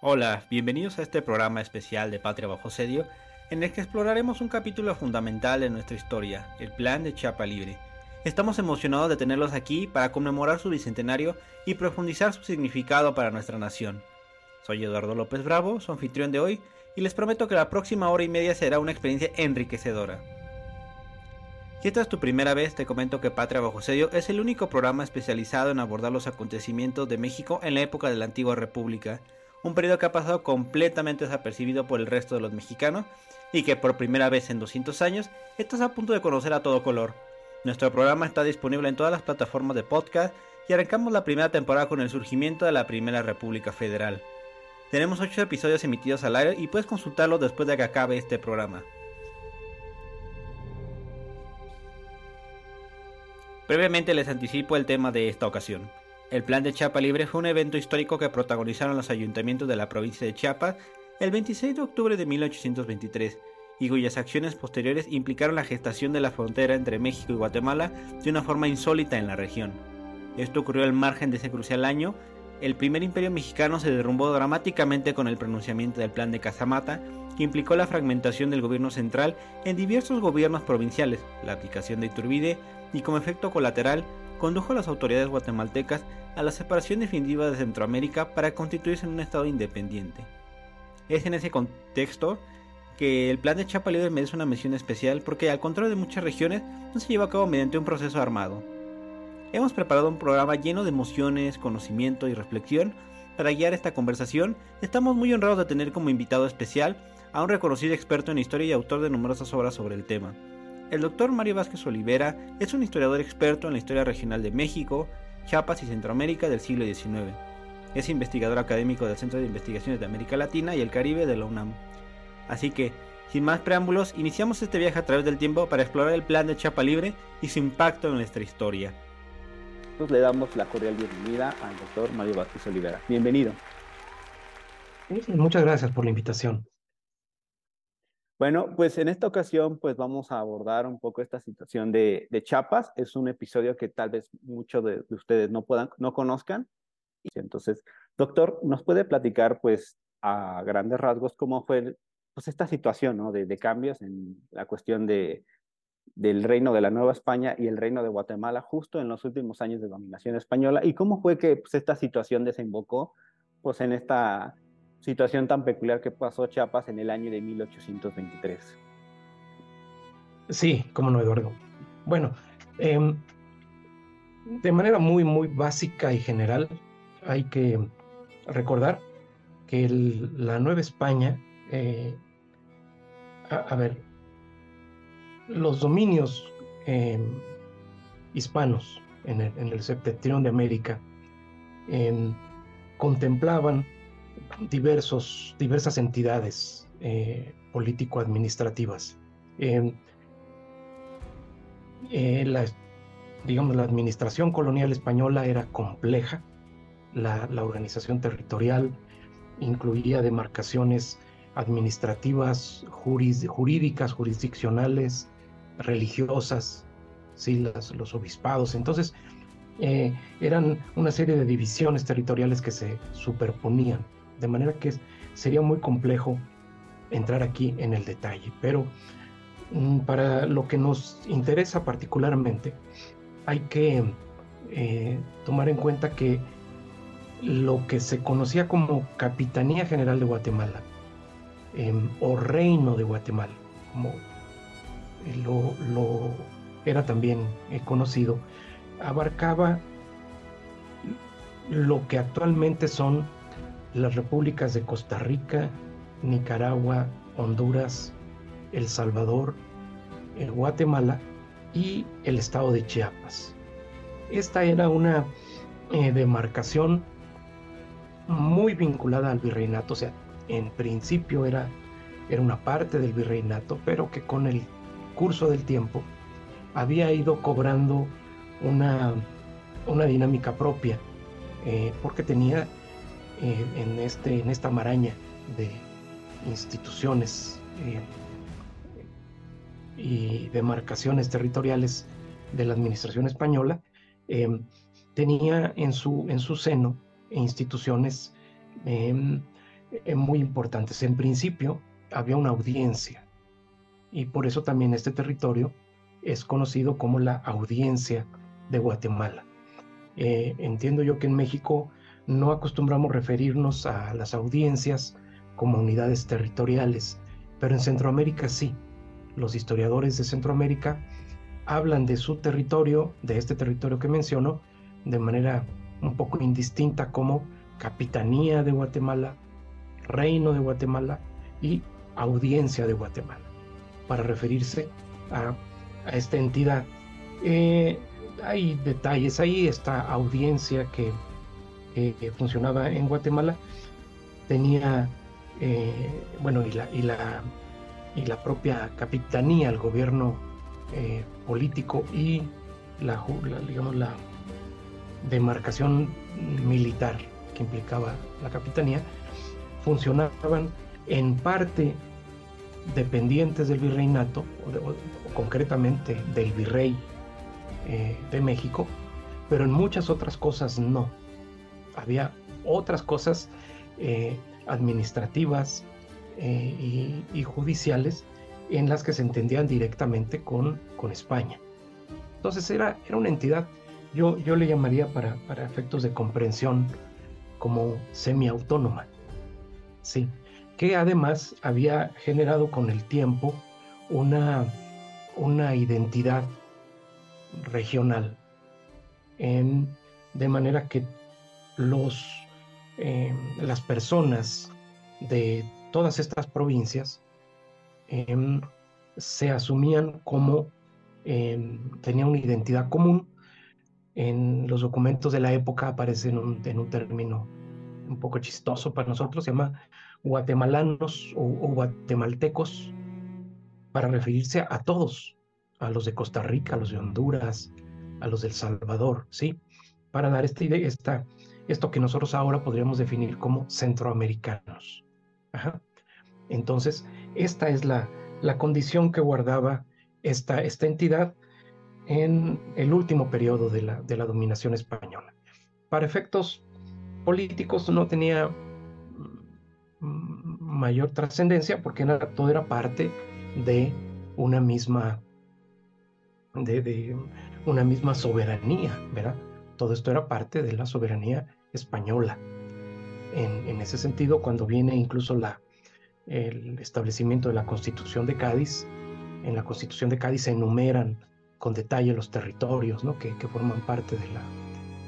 Hola, bienvenidos a este programa especial de Patria Bajo Sedio, en el que exploraremos un capítulo fundamental en nuestra historia, el plan de Chiapa Libre. Estamos emocionados de tenerlos aquí para conmemorar su bicentenario y profundizar su significado para nuestra nación. Soy Eduardo López Bravo, su anfitrión de hoy, y les prometo que la próxima hora y media será una experiencia enriquecedora. Si esta es tu primera vez, te comento que Patria Bajo Sedio es el único programa especializado en abordar los acontecimientos de México en la época de la antigua República, un periodo que ha pasado completamente desapercibido por el resto de los mexicanos y que por primera vez en 200 años estás a punto de conocer a todo color. Nuestro programa está disponible en todas las plataformas de podcast y arrancamos la primera temporada con el surgimiento de la Primera República Federal. Tenemos 8 episodios emitidos al aire y puedes consultarlos después de que acabe este programa. Brevemente les anticipo el tema de esta ocasión. El Plan de Chiapa Libre fue un evento histórico que protagonizaron los ayuntamientos de la provincia de Chiapas el 26 de octubre de 1823 y cuyas acciones posteriores implicaron la gestación de la frontera entre México y Guatemala de una forma insólita en la región. Esto ocurrió al margen de ese crucial año. El primer imperio mexicano se derrumbó dramáticamente con el pronunciamiento del Plan de Casamata, que implicó la fragmentación del gobierno central en diversos gobiernos provinciales, la aplicación de Iturbide y como efecto colateral condujo a las autoridades guatemaltecas a la separación definitiva de Centroamérica para constituirse en un estado independiente. Es en ese contexto que el plan de Chapa Libre merece una mención especial porque al contrario de muchas regiones no se lleva a cabo mediante un proceso armado. Hemos preparado un programa lleno de emociones, conocimiento y reflexión. Para guiar esta conversación, estamos muy honrados de tener como invitado especial a un reconocido experto en historia y autor de numerosas obras sobre el tema. El doctor Mario Vázquez Olivera es un historiador experto en la historia regional de México, Chiapas y Centroamérica del siglo XIX. Es investigador académico del Centro de Investigaciones de América Latina y el Caribe de la UNAM. Así que, sin más preámbulos, iniciamos este viaje a través del tiempo para explorar el plan de Chiapa Libre y su impacto en nuestra historia. Pues le damos la cordial bienvenida al doctor Mario Vázquez Olivera. Bienvenido. Muchas gracias por la invitación. Bueno, pues en esta ocasión pues vamos a abordar un poco esta situación de, de Chiapas. Es un episodio que tal vez muchos de, ustedes no puedan, no conozcan. Entonces, doctor, ¿nos puede platicar pues a grandes rasgos cómo fue pues esta situación ¿no? de, de cambios en la cuestión de, del reino de la Nueva España y el reino de Guatemala justo en los últimos años de dominación española y cómo fue que pues, esta situación desembocó pues en esta situación tan peculiar que pasó Chiapas en el año de 1823. Sí, cómo no, Eduardo. Bueno, em, de manera muy, muy básica y general, hay que recordar que la Nueva España, eh, a, ver, los dominios em, hispanos en el, en el de América em, contemplaban diversos, diversas entidades eh, político-administrativas. Em, eh, la, digamos, la administración colonial española era compleja, la, organización territorial incluía demarcaciones administrativas, jurídicas, jurisdiccionales, religiosas, ¿sí? los obispados. Entonces, eh, eran una serie de divisiones territoriales que se superponían de manera que sería muy complejo entrar aquí en el detalle, pero mm, para lo que nos interesa particularmente, hay que eh, tomar en cuenta que lo que se conocía como Capitanía General de Guatemala em, o Reino de Guatemala, como lo, era también eh, conocido, abarcaba lo que actualmente son las repúblicas de Costa Rica, Nicaragua, Honduras, El Salvador, el Guatemala y el estado de Chiapas. Esta era una eh, demarcación muy vinculada al virreinato, o sea, en principio era, era una parte del virreinato, pero que con el curso del tiempo había ido cobrando una, una dinámica propia, eh, porque tenía eh, en, este, en esta maraña de instituciones eh, y demarcaciones territoriales de la administración española, em, tenía en su, en su seno instituciones eh, muy importantes. En principio había una audiencia y por eso también este territorio es conocido como la audiencia de Guatemala. Eh, entiendo yo que en México no acostumbramos referirnos a las audiencias como unidades territoriales, pero en Centroamérica sí. Los historiadores de Centroamérica hablan de su territorio, de este territorio que menciono, de manera un poco indistinta como Capitanía de Guatemala, Reino de Guatemala y Audiencia de Guatemala, para referirse a, esta entidad. Eh, hay detalles ahí, esta audiencia que, funcionaba en Guatemala tenía, eh, bueno, y la, y, la, y la propia capitanía, el gobierno eh, político y la, digamos, la demarcación militar que implicaba la capitanía, funcionaban en parte dependientes del virreinato, o, concretamente del virrey eh, de México, pero en muchas otras cosas no. Había otras cosas eh, administrativas eh, y, judiciales en las que se entendían directamente con, con España. Entonces era, era una entidad, yo, yo le llamaría para, para efectos de comprensión como semiautónoma, sí, que además había generado con el tiempo una, una identidad regional, en, de manera que los, eh, las personas de todas estas provincias em, se asumían como em, tenían una identidad común. En los documentos de la época aparece en un, término un poco chistoso para nosotros, se llama guatemalanos o, guatemaltecos, para referirse a, todos, a los de Costa Rica, a los de Honduras, a los del Salvador, ¿sí? Para dar esta idea, esta, esto que nosotros ahora podríamos definir como centroamericanos. Entonces, esta es la, la condición que guardaba esta, esta entidad en el último periodo de la, de la dominación española. Para efectos políticos no tenía mm, mayor trascendencia porque todo era parte de una misma de, una misma soberanía, ¿verdad? Todo esto era parte de la soberanía española. En, ese sentido, cuando viene incluso la, el establecimiento de la Constitución de Cádiz, en la Constitución de Cádiz se enumeran con detalle los territorios ¿no? que, forman parte de la,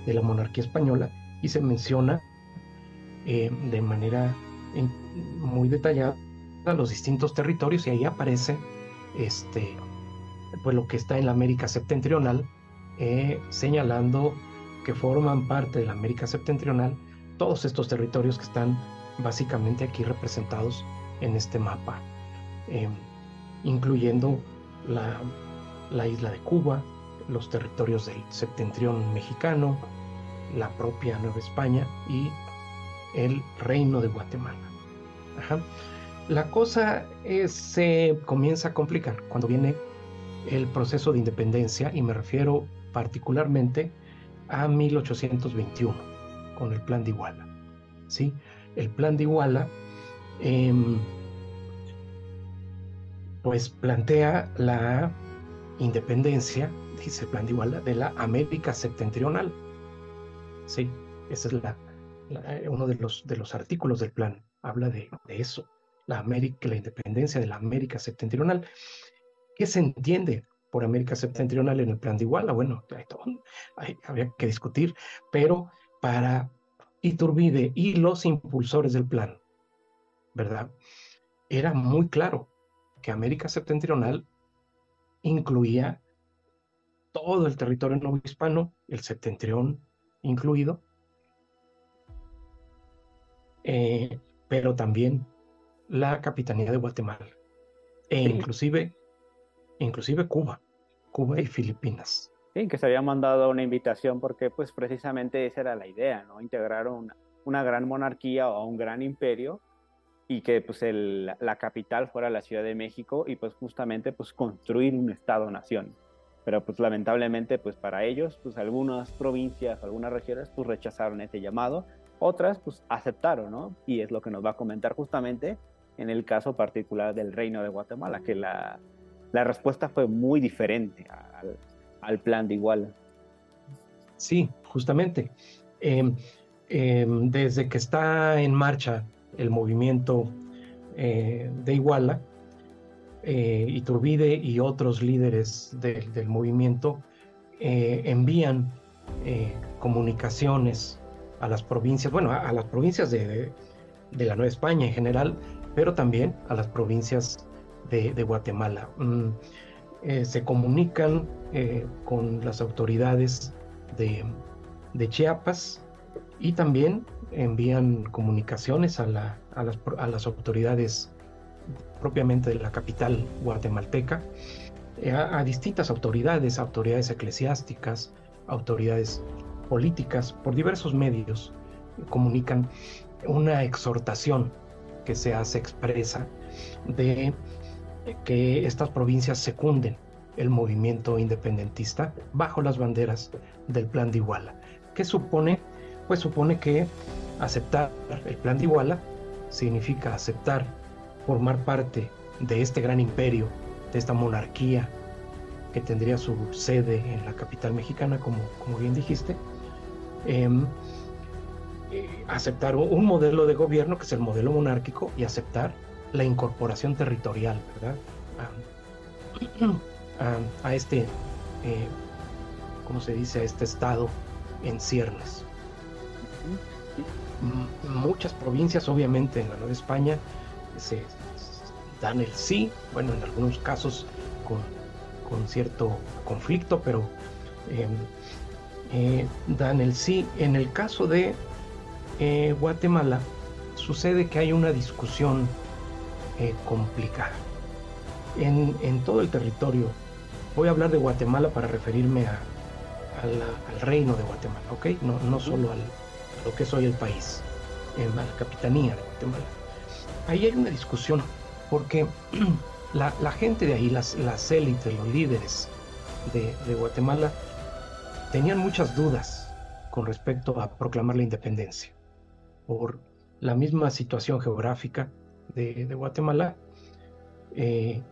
de la monarquía española y se menciona eh, de manera muy detallada los distintos territorios y ahí aparece este, pues lo que está en la América septentrional, eh, señalando que forman parte de la América septentrional todos estos territorios que están básicamente aquí representados en este mapa, eh, incluyendo la, la isla de Cuba, los territorios del septentrión mexicano, la propia Nueva España y el reino de Guatemala. La cosa se comienza a complicar cuando viene el proceso de independencia y me refiero particularmente a 1821 con el plan de Iguala. ¿sí? El plan de Iguala em, pues plantea la independencia, dice el plan de Iguala, de la América septentrional. Sí, ese es la, uno de los, de los artículos del plan, habla de, eso, la, América, la independencia de la América septentrional. ¿Qué se entiende por América septentrional en el plan de Iguala? Bueno, había que discutir, pero para Iturbide y los impulsores del plan, ¿verdad? Era muy claro que América septentrional incluía todo el territorio no hispano, el septentrión incluido, eh, pero también la capitanía de Guatemala e inclusive, inclusive Cuba, Cuba y Filipinas. Sí, que se había mandado una invitación porque pues precisamente esa era la idea, ¿no? Integrar una, una gran monarquía o un gran imperio y que pues el, la capital fuera la Ciudad de México y pues justamente pues construir un Estado-nación. Pero pues lamentablemente pues para ellos pues algunas provincias, algunas regiones pues rechazaron ese llamado Otras pues aceptaron, ¿no? Y es lo que nos va a comentar justamente en el caso particular del Reino de Guatemala, que la, la respuesta fue muy diferente al, al, plan de Iguala. Sí, justamente. Eh, eh, desde que está en marcha el movimiento eh, de Iguala, eh, Iturbide y otros líderes de, del movimiento eh, envían comunicaciones a las provincias, bueno, a, las provincias de, de, la Nueva España en general, pero también a las provincias de, Guatemala. Mm, eh, se comunican eh, con las autoridades de, Chiapas y también envían comunicaciones a, la, a, las, a las autoridades propiamente de la capital guatemalteca, eh, a, distintas autoridades, autoridades eclesiásticas, autoridades políticas, por diversos medios, comunican una exhortación que se hace expresa de que estas provincias secunden el movimiento independentista bajo las banderas del Plan de Iguala, que supone, pues supone que aceptar el Plan de Iguala significa aceptar formar parte de este gran imperio, de esta monarquía que tendría su sede en la capital mexicana, como, como bien dijiste, eh, eh, aceptar un modelo de gobierno que es el modelo monárquico y aceptar la incorporación territorial, ¿verdad? A, a, a este, eh, ¿cómo se dice? A este estado en ciernes. Muchas provincias, obviamente, en la Nueva España se dan el sí, bueno, en algunos casos con, con cierto conflicto, pero eh, eh, dan el sí. En el caso de eh, Guatemala, sucede que hay una discusión eh, complicada. En, en, todo el territorio, voy a hablar de Guatemala para referirme a, a la, al reino de Guatemala, ¿ok? No, no solo al, a lo que es hoy el país, a la capitanía de Guatemala. Ahí hay una discusión, porque la, la gente de ahí, las, las élites, los líderes de, de Guatemala, tenían muchas dudas con respecto a proclamar la independencia por la misma situación geográfica de, Guatemala. Eh,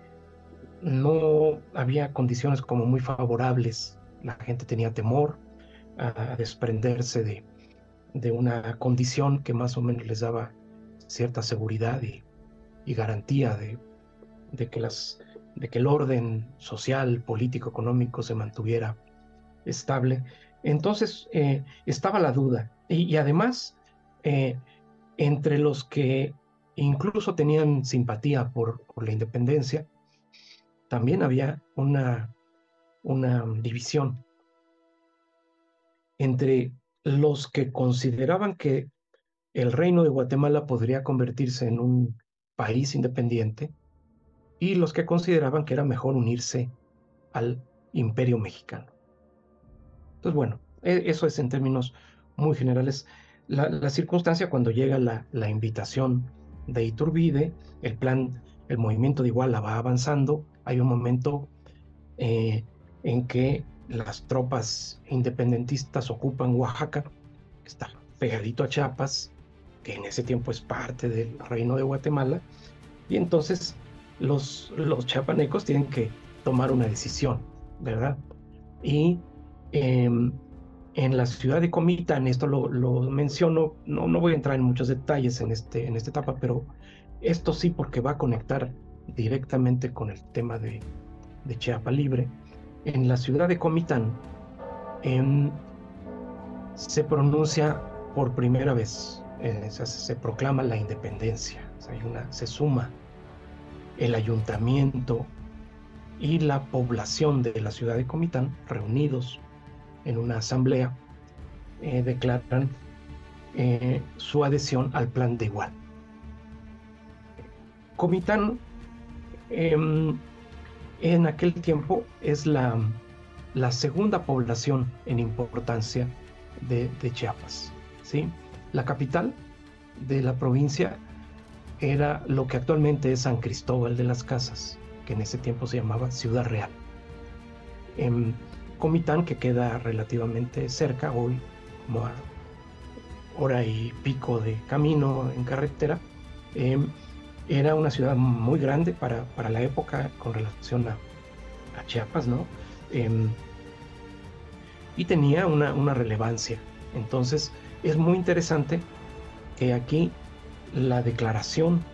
no había condiciones como muy favorables. La gente tenía temor a, desprenderse de, de, una condición que más o menos les daba cierta seguridad y, y garantía de, de, que las, de que el orden social, político, económico se mantuviera estable. Entonces eh, estaba la duda. Y, y además, eh, entre los que incluso tenían simpatía por, la independencia, también había una, una división entre los que consideraban que el reino de Guatemala podría convertirse en un país independiente y los que consideraban que era mejor unirse al imperio mexicano. Entonces, bueno, eso es en términos muy generales. La, la circunstancia cuando llega la, la, invitación de Iturbide, el plan, el movimiento de Iguala va avanzando, hay un momento eh, en que las tropas independentistas ocupan Oaxaca, está pegadito a Chiapas, que en ese tiempo es parte del reino de Guatemala, y entonces los, los chiapanecos tienen que tomar una decisión, ¿verdad? Y eh, en la ciudad de Comitán, esto lo, menciono, no, no, voy a entrar en muchos detalles en, este, en esta etapa, pero esto sí porque va a conectar directamente con el tema de, de Chiapa Libre. En la ciudad de Comitán eh, se pronuncia por primera vez, eh, se, proclama la independencia, se suma el ayuntamiento y la población de la ciudad de Comitán reunidos en una asamblea, eh, declaran eh, su adhesión al plan de igual. Comitán eh, en aquel tiempo es la, la, segunda población en importancia de, de Chiapas. ¿sí? La capital de la provincia era lo que actualmente es San Cristóbal de las Casas, que en ese tiempo se llamaba Ciudad Real. Eh, Comitán, que queda relativamente cerca hoy, como a hora y pico de camino en carretera. Em, era una ciudad muy grande para, para la época con relación a, Chiapas, ¿no? Em, y tenía una, una relevancia. Entonces, es muy interesante que aquí la declaración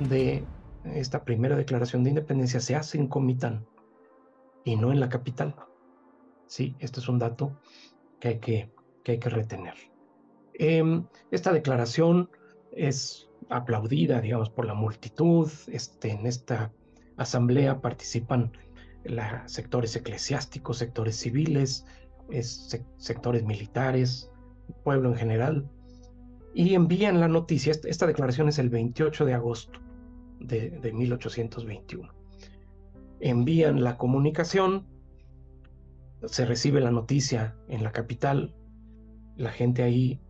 de esta primera declaración de independencia se hace en Comitán y no en la capital. Sí, este es un dato que hay que, que, hay que retener. Em, esta declaración es aplaudida, digamos, por la multitud. Este, en esta asamblea participan sectores eclesiásticos, sectores civiles, sectores militares, pueblo en general, y envían la noticia. Esta, declaración es el 28 de agosto de, de 1821. Envían la comunicación, se recibe la noticia en la capital, la gente ahí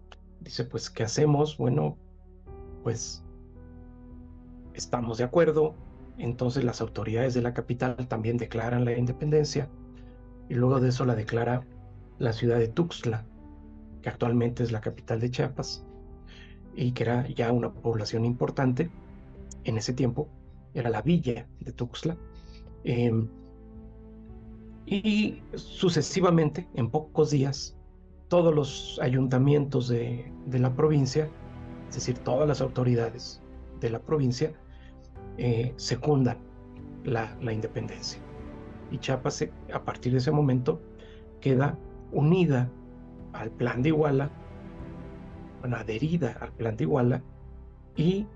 dice, pues, ¿qué hacemos? Bueno, pues estamos de acuerdo, entonces las autoridades de la capital también declaran la independencia y luego de eso la declara la ciudad de Tuxtla, que actualmente es la capital de Chiapas y que era ya una población importante. En ese tiempo era la villa de Tuxtla. Em, y sucesivamente, en pocos días, todos los ayuntamientos de, la provincia, es decir, todas las autoridades de la provincia, eh, secundan la, independencia. Y Chiapas, a partir de ese momento, queda unida al plan de Iguala, bueno, adherida al plan de Iguala, y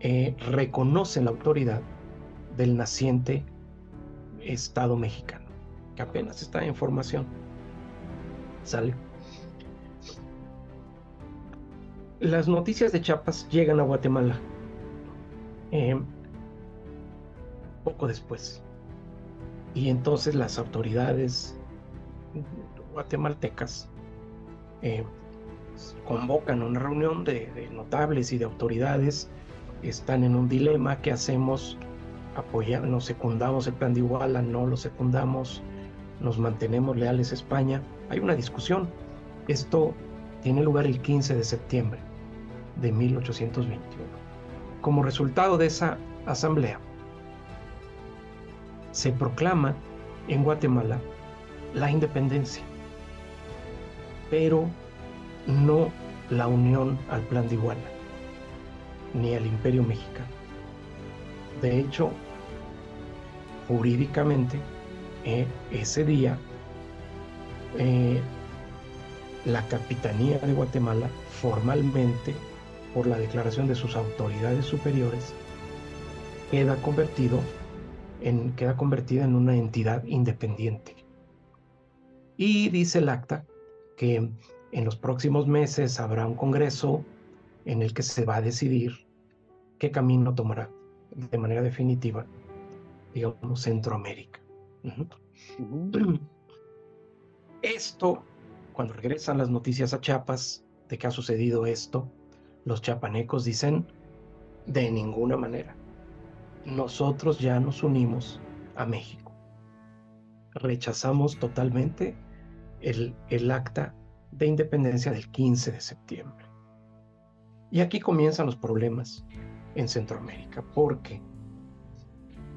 eh, reconoce la autoridad del naciente Estado mexicano, que apenas está en formación. Sale. Las noticias de Chiapas llegan a Guatemala eh, poco después. Y entonces las autoridades guatemaltecas eh, convocan una reunión de, notables y de autoridades, están en un dilema, ¿qué hacemos? Apoyamos, secundamos el plan de Iguala, no lo secundamos, nos mantenemos leales a España. Hay una discusión. Esto tiene lugar el 15 de septiembre de 1821. Como resultado de esa asamblea, se proclama en Guatemala la independencia pero no la unión al plan de Iguala, ni al imperio mexicano. De hecho, jurídicamente, eh, ese día, eh, la Capitanía de Guatemala, formalmente, por la declaración de sus autoridades superiores, queda, convertido en, queda convertida en una entidad independiente. Y dice el acta que en los próximos meses habrá un congreso en el que se va a decidir qué camino tomará de manera definitiva, digamos, Centroamérica. Esto, cuando regresan las noticias a Chiapas de que ha sucedido esto, los chapanecos dicen, de ninguna manera, nosotros ya nos unimos a México. Rechazamos totalmente el, acta de independencia del 15 de septiembre. Y aquí comienzan los problemas en Centroamérica, porque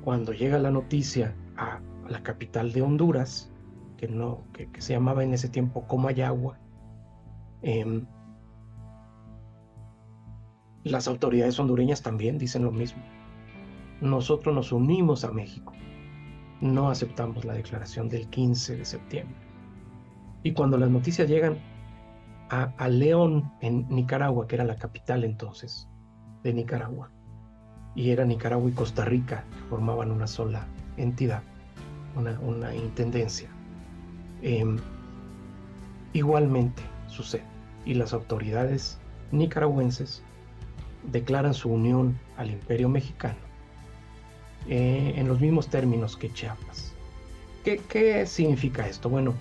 cuando llega la noticia a la capital de Honduras, que, no, que, se llamaba en ese tiempo Comayagua, em, las autoridades hondureñas también dicen lo mismo. Nosotros nos unimos a México, no aceptamos la declaración del 15 de septiembre. Y cuando las noticias llegan a, León, en Nicaragua, que era la capital entonces de Nicaragua, y era Nicaragua y Costa Rica, que formaban una sola entidad, una, intendencia. Em, igualmente sucede, y las autoridades nicaragüenses declaran su unión al imperio mexicano eh, en los mismos términos que Chiapas. ¿Qué, ¿Qué, significa esto? Bueno,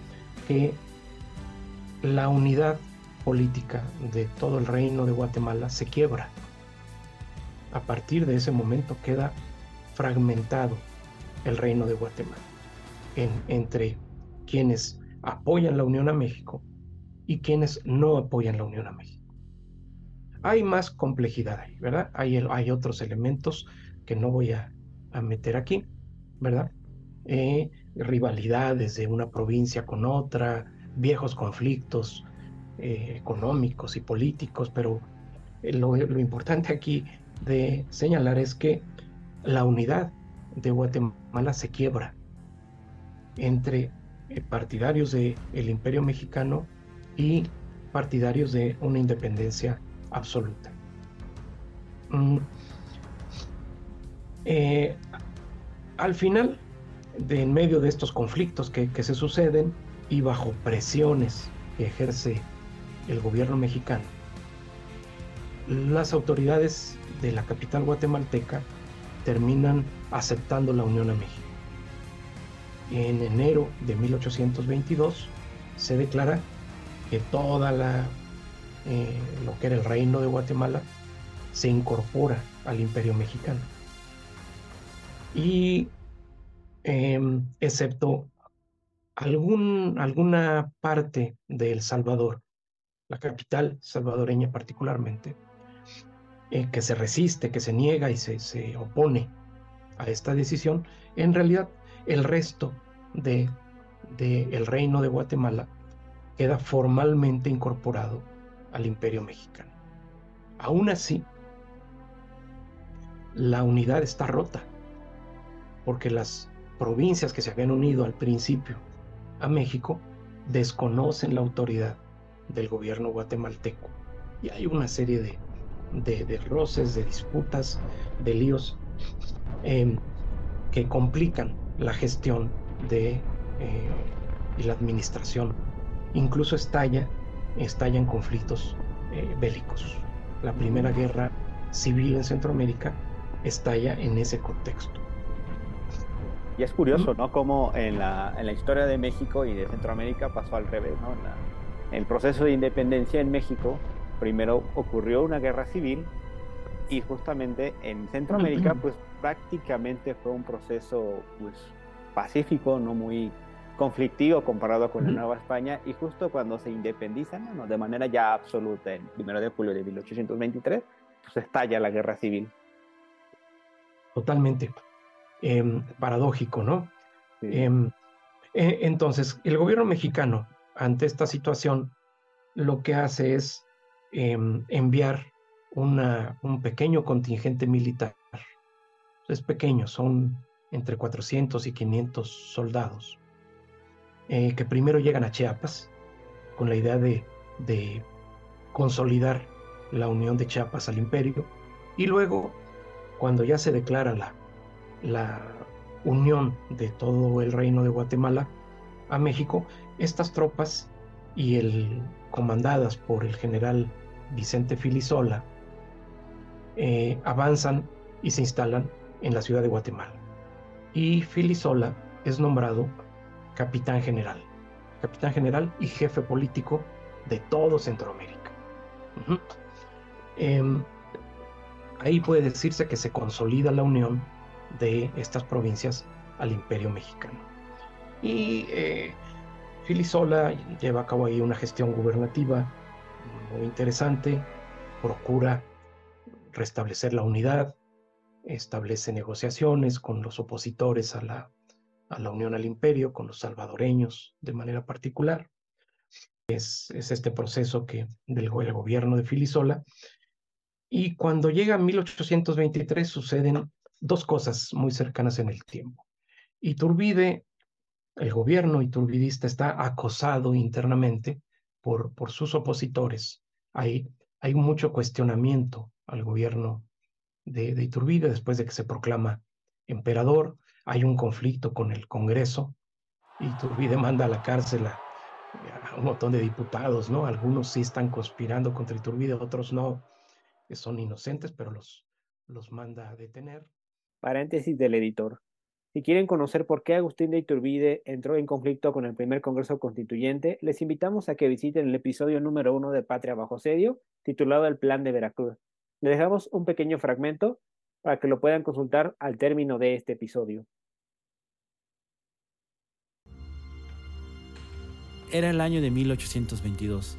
que la unidad política de todo el reino de Guatemala se quiebra. A partir de ese momento queda fragmentado el reino de Guatemala entre quienes apoyan la unión a México y quienes no apoyan la Unión a México. Hay más complejidad ahí, ¿verdad? Hay, otros elementos que no voy a, meter aquí, ¿verdad? Eh, rivalidades de una provincia con otra, viejos conflictos eh, económicos y políticos, pero eh, lo, importante aquí de señalar es que la unidad de Guatemala se quiebra entre partidarios del imperio mexicano y partidarios de una independencia absoluta. Mm. Eh, al final, de en medio de estos conflictos que, que se suceden y bajo presiones que ejerce el gobierno mexicano, las autoridades de la capital guatemalteca terminan aceptando la Unión a México. En enero de 1822 se declara que toda la eh, lo que era el reino de Guatemala se incorpora al imperio mexicano. Y em, excepto algún, alguna parte de El Salvador, la capital salvadoreña particularmente, eh, que se resiste, que se niega y se, se, opone a esta decisión, en realidad el resto de, de reino de Guatemala queda formalmente incorporado al imperio mexicano. Aún así, la unidad está rota, porque las provincias que se habían unido al principio a México desconocen la autoridad del gobierno guatemalteco. Y hay una serie de, de, roces, de disputas, de líos em, que complican la gestión de, eh, y la administración incluso estalla, estallan conflictos eh, bélicos. La primera guerra civil en Centroamérica estalla en ese contexto. Y es curioso, ¿no? Cómo en la, en la historia de México y de Centroamérica pasó al revés, ¿no? En, el proceso de independencia en México, primero ocurrió una guerra civil y justamente en Centroamérica, pues prácticamente fue un proceso, pues, pacífico, no muy conflictivo comparado con la Nueva España y justo cuando se independizan, de manera ya absoluta, el 1 de julio de 1823, pues estalla la guerra civil. Totalmente. Em, paradójico, ¿no? Em, e, entonces, el gobierno mexicano, ante esta situación, lo que hace es em, enviar una, un pequeño contingente militar. Es pequeño, son entre 400 y 500 soldados eh, que primero llegan a Chiapas con la idea de, consolidar la unión de Chiapas al imperio y luego cuando ya se declara la, la unión de todo el reino de Guatemala a México, estas tropas y el comandadas por el general Vicente Filisola eh, avanzan y se instalan en la ciudad de Guatemala. Y Filisola es nombrado capitán general, capitán general y jefe político de todo Centroamérica. Em, ahí puede decirse que se consolida la unión de estas provincias al imperio mexicano. Y eh, Filisola lleva a cabo ahí una gestión gubernativa muy interesante, procura restablecer la unidad, establece negociaciones con los opositores a la a la unión al imperio con los salvadoreños de manera particular. Es, este proceso que del gobierno de Filisola. Y cuando llega 1823 suceden dos cosas muy cercanas en el tiempo. Iturbide, el gobierno iturbidista está acosado internamente por, por sus opositores. Hay, hay mucho cuestionamiento al gobierno de, de Iturbide después de que se proclama emperador hay un conflicto con el Congreso y Turbide manda a la cárcel a, un montón de diputados, ¿no? Algunos sí están conspirando contra Iturbide, otros no, que son inocentes, pero los, los manda a detener. Paréntesis del editor. Si quieren conocer por qué Agustín de Iturbide entró en conflicto con el primer Congreso Constituyente, les invitamos a que visiten el episodio número uno de Patria Bajo Sedio, titulado El Plan de Veracruz. Les dejamos un pequeño fragmento para que lo puedan consultar al término de este episodio. Era el año de 1822.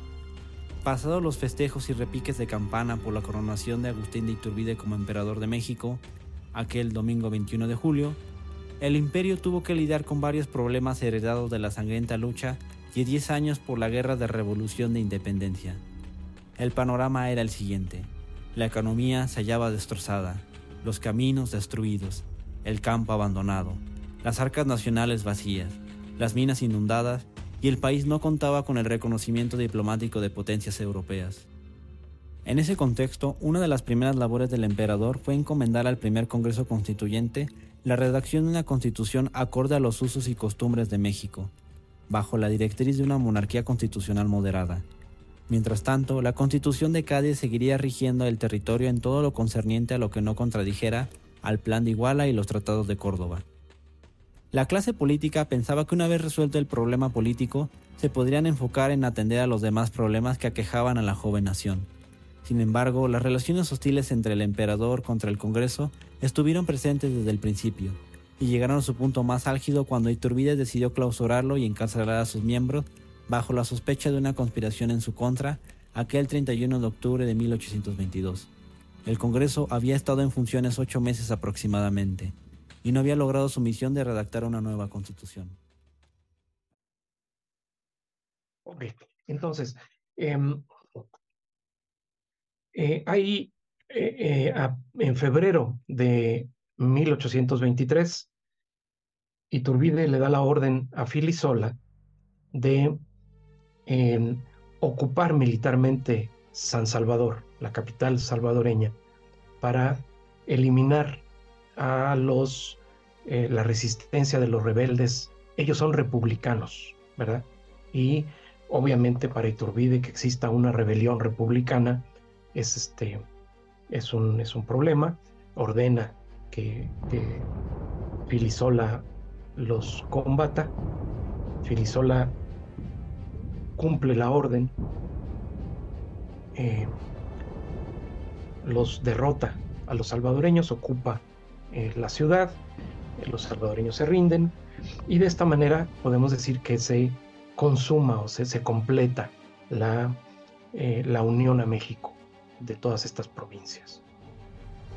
Pasados los festejos y repiques de campana por la coronación de Agustín de Iturbide como emperador de México, aquel domingo 21 de julio, el imperio tuvo que lidiar con varios problemas heredados de la sangrienta lucha y 10 años por la guerra de revolución de independencia. El panorama era el siguiente. La economía se hallaba destrozada, los caminos destruidos, el campo abandonado, las arcas nacionales vacías, las minas inundadas y el país no contaba con el reconocimiento diplomático de potencias europeas. En ese contexto, una de las primeras labores del emperador fue encomendar al primer Congreso Constituyente la redacción de una constitución acorde a los usos y costumbres de México, bajo la directriz de una monarquía constitucional moderada. Mientras tanto, la constitución de Cádiz seguiría rigiendo el territorio en todo lo concerniente a lo que no contradijera al Plan de Iguala y los tratados de Córdoba. La clase política pensaba que una vez resuelto el problema político, se podrían enfocar en atender a los demás problemas que aquejaban a la joven nación. Sin embargo, las relaciones hostiles entre el emperador contra el Congreso estuvieron presentes desde el principio, y llegaron a su punto más álgido cuando Iturbide decidió clausurarlo y encarcelar a sus miembros bajo la sospecha de una conspiración en su contra aquel 31 de octubre de 1822. El Congreso había estado en funciones ocho meses aproximadamente, y no había logrado su misión de redactar una nueva constitución. Ok, entonces, em, eh, ahí eh, eh, en febrero de 1823, Iturbide le da la orden a Filisola de em, ocupar militarmente San Salvador, la capital salvadoreña, para eliminar a los, eh, la resistencia de los rebeldes. Ellos son republicanos, ¿verdad? Y obviamente para Iturbide que exista una rebelión republicana es, este, es, un, es un problema. Ordena que, Filisola los combata. Filisola cumple la orden. Eh, los derrota a los salvadoreños, ocupa eh, la ciudad, eh, los salvadoreños se rinden y de esta manera podemos decir que se consuma o se, se completa la, eh, la unión a México de todas estas provincias.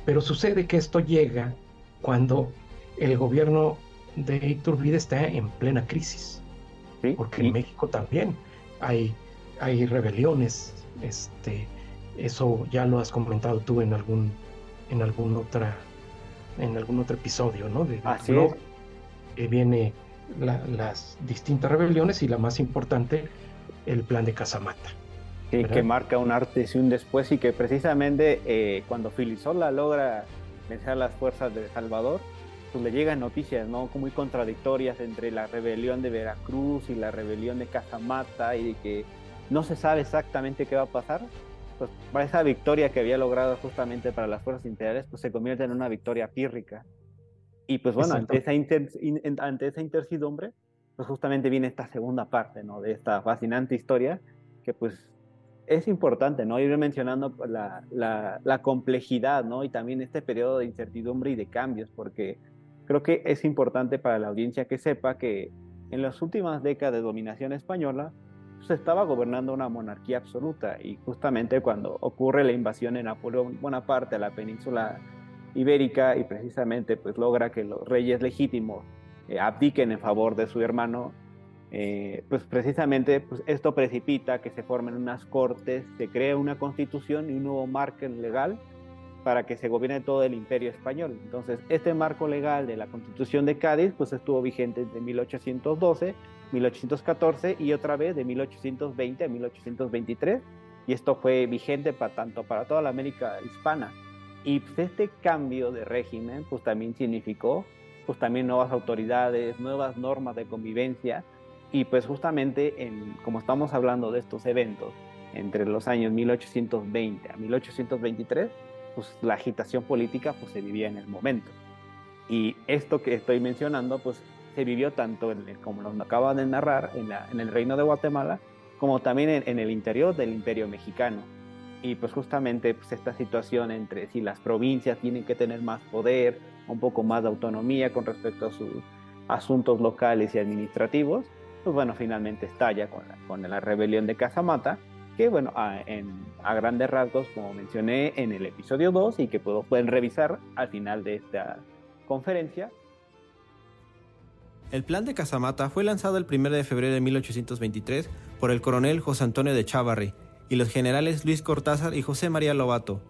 Pero sucede que esto llega cuando el gobierno de Iturbide está en plena crisis, porque en México también hay, hay rebeliones, este, eso ya lo has comentado tú en algún en alguna otra en algún otro episodio, ¿no? De, Así Que viene las distintas rebeliones y la más importante, el plan de Casamata. Sí, que marca un antes y un después y que precisamente eh, cuando Filisola logra vencer a las fuerzas de Salvador, pues le llegan noticias, ¿no? Muy contradictorias entre la rebelión de Veracruz y la rebelión de Casamata y de que no se sabe exactamente qué va a pasar, pues para esa victoria que había logrado justamente para las fuerzas imperiales, pues se convierte en una victoria pírrica. Y pues bueno, ante esa, ante esa intercidumbre, pues justamente viene esta segunda parte, ¿no? De esta fascinante historia, que pues es importante, ¿no? Ir mencionando la, la, la, complejidad, ¿no? Y también este periodo de incertidumbre y de cambios, porque creo que es importante para la audiencia que sepa que en las últimas décadas de dominación española, se estaba gobernando una monarquía absoluta y justamente cuando ocurre la invasión de Napoleón Bonaparte a la península ibérica y precisamente pues logra que los reyes legítimos eh, abdiquen en favor de su hermano, eh, pues precisamente pues esto precipita que se formen unas cortes, se crea una constitución y un nuevo marco legal para que se gobierne todo el imperio español. Entonces, este marco legal de la constitución de Cádiz pues estuvo vigente desde 1812 1814 y otra vez de 1820 a 1823. Y esto fue vigente para tanto para toda la América hispana. Y pues, este cambio de régimen pues también significó pues también nuevas autoridades, nuevas normas de convivencia y pues justamente en, como estamos hablando de estos eventos entre los años 1820 a 1823, pues la agitación política pues se vivía en el momento. Y esto que estoy mencionando pues se vivió tanto, en, como nos acaba de narrar, en, el reino de Guatemala, como también en, el interior del imperio mexicano. Y pues justamente pues esta situación entre si las provincias tienen que tener más poder, un poco más de autonomía con respecto a sus asuntos locales y administrativos, pues bueno, finalmente estalla con la, con la rebelión de Casamata, que bueno, a, en, a grandes rasgos, como mencioné en el episodio 2 y que pueden revisar al final de esta conferencia. El plan de Casamata fue lanzado el 1 de febrero de 1823 por el coronel José Antonio de Chávarri y los generales Luis Cortázar y José María Lobato,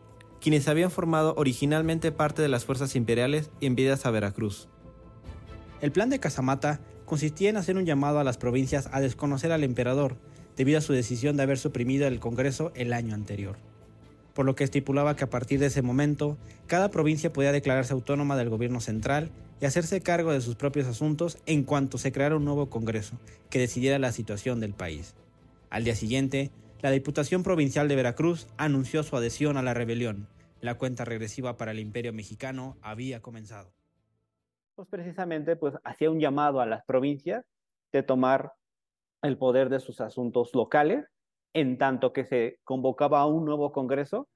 quienes habían formado originalmente parte de las fuerzas imperiales enviadas a Veracruz. El plan de Casamata consistía en hacer un llamado a las provincias a desconocer al emperador, debido a su decisión de haber suprimido el Congreso el año anterior, por lo que estipulaba que a partir de ese momento, cada provincia podía declararse autónoma del gobierno central y hacerse cargo de sus propios asuntos en cuanto se creara un nuevo Congreso que decidiera la situación del país. Al día siguiente, la Diputación Provincial de Veracruz anunció su adhesión a la rebelión. La cuenta regresiva para el Imperio Mexicano había comenzado pues precisamente pues hacía un llamado a las provincias de tomar el poder de sus asuntos locales, en tanto que se convocaba a un nuevo Congreso,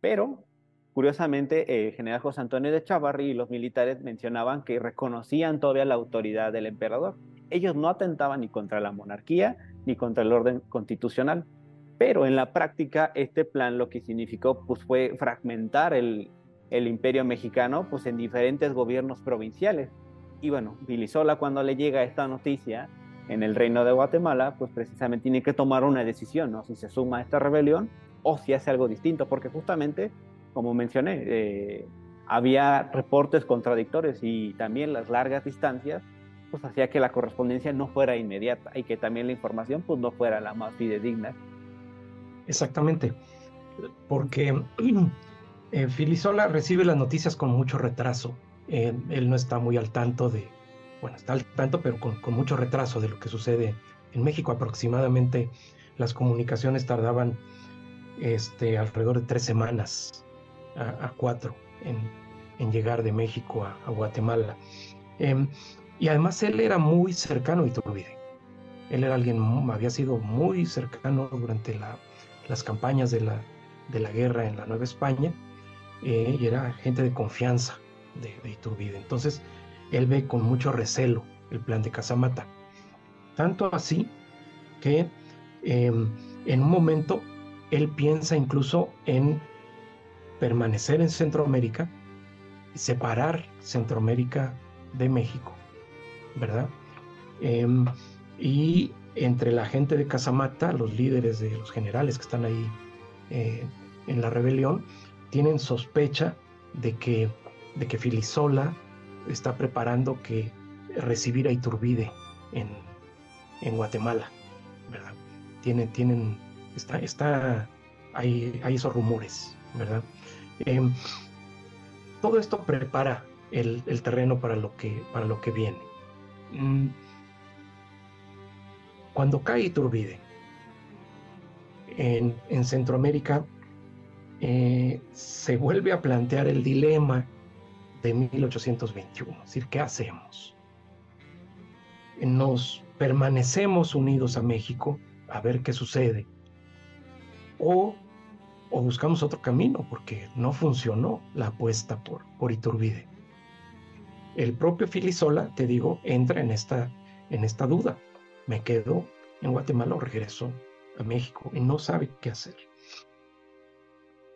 pero curiosamente el general José Antonio de Chavarri y los militares mencionaban que reconocían todavía la autoridad del emperador. Ellos no atentaban ni contra la monarquía ni contra el orden constitucional, pero en la práctica este plan lo que significó pues, fue fragmentar el, el imperio mexicano pues en diferentes gobiernos provinciales. Y bueno, Vilisola cuando le llega esta noticia en el reino de Guatemala, pues precisamente tiene que tomar una decisión, ¿no? Si se suma a esta rebelión o si hace algo distinto, porque justamente, como mencioné, eh, había reportes contradictorios y también las largas distancias, pues hacía que la correspondencia no fuera inmediata y que también la información pues no fuera la más fidedigna. Exactamente, porque Eh, Filisola recibe las noticias con mucho retraso. Eh, él no está muy al tanto de, bueno, está al tanto, pero con, mucho retraso de lo que sucede en México. Aproximadamente las comunicaciones tardaban este, alrededor de tres semanas a, cuatro en, llegar de México a, Guatemala. Em, y además él era muy cercano a Iturbide. Él era alguien, había sido muy cercano durante las campañas de la, de la guerra en la Nueva España eh, y era gente de confianza de, Iturbide. Entonces, él ve con mucho recelo el plan de Casamata. Tanto así que em, en un momento él piensa incluso en permanecer en Centroamérica y separar Centroamérica de México, ¿verdad? Em, y entre la gente de Casamata, los líderes de los generales que están ahí eh, en la rebelión, tienen sospecha de que, de que Filisola está preparando que recibir a Iturbide en, en Guatemala, ¿verdad? Tienen, tienen, está, está, hay, hay esos rumores, ¿verdad? Em, todo esto prepara el, terreno para lo que, para lo que viene. Mm, cuando cae Iturbide en, en Centroamérica, eh, se vuelve a plantear el dilema de 1821, es decir, ¿qué hacemos? ¿Nos permanecemos unidos a México a ver qué sucede? ¿O, o buscamos otro camino? Porque no funcionó la apuesta por, por Iturbide. El propio Filisola, te digo, entra en esta, en esta duda. Me quedo en Guatemala o regreso a México y no sabe qué hacer.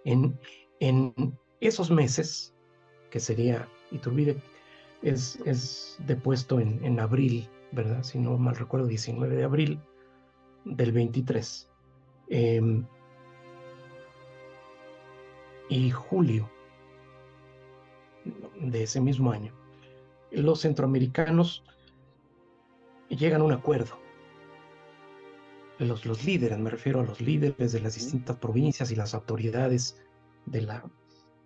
En, esos meses, que sería Iturbide, es, es depuesto en, en, abril, ¿verdad? Si no mal recuerdo, 19 de abril del 23. Em, y julio de ese mismo año, los centroamericanos llegan a un acuerdo los, líderes, me refiero a los líderes de las distintas provincias y las autoridades de la,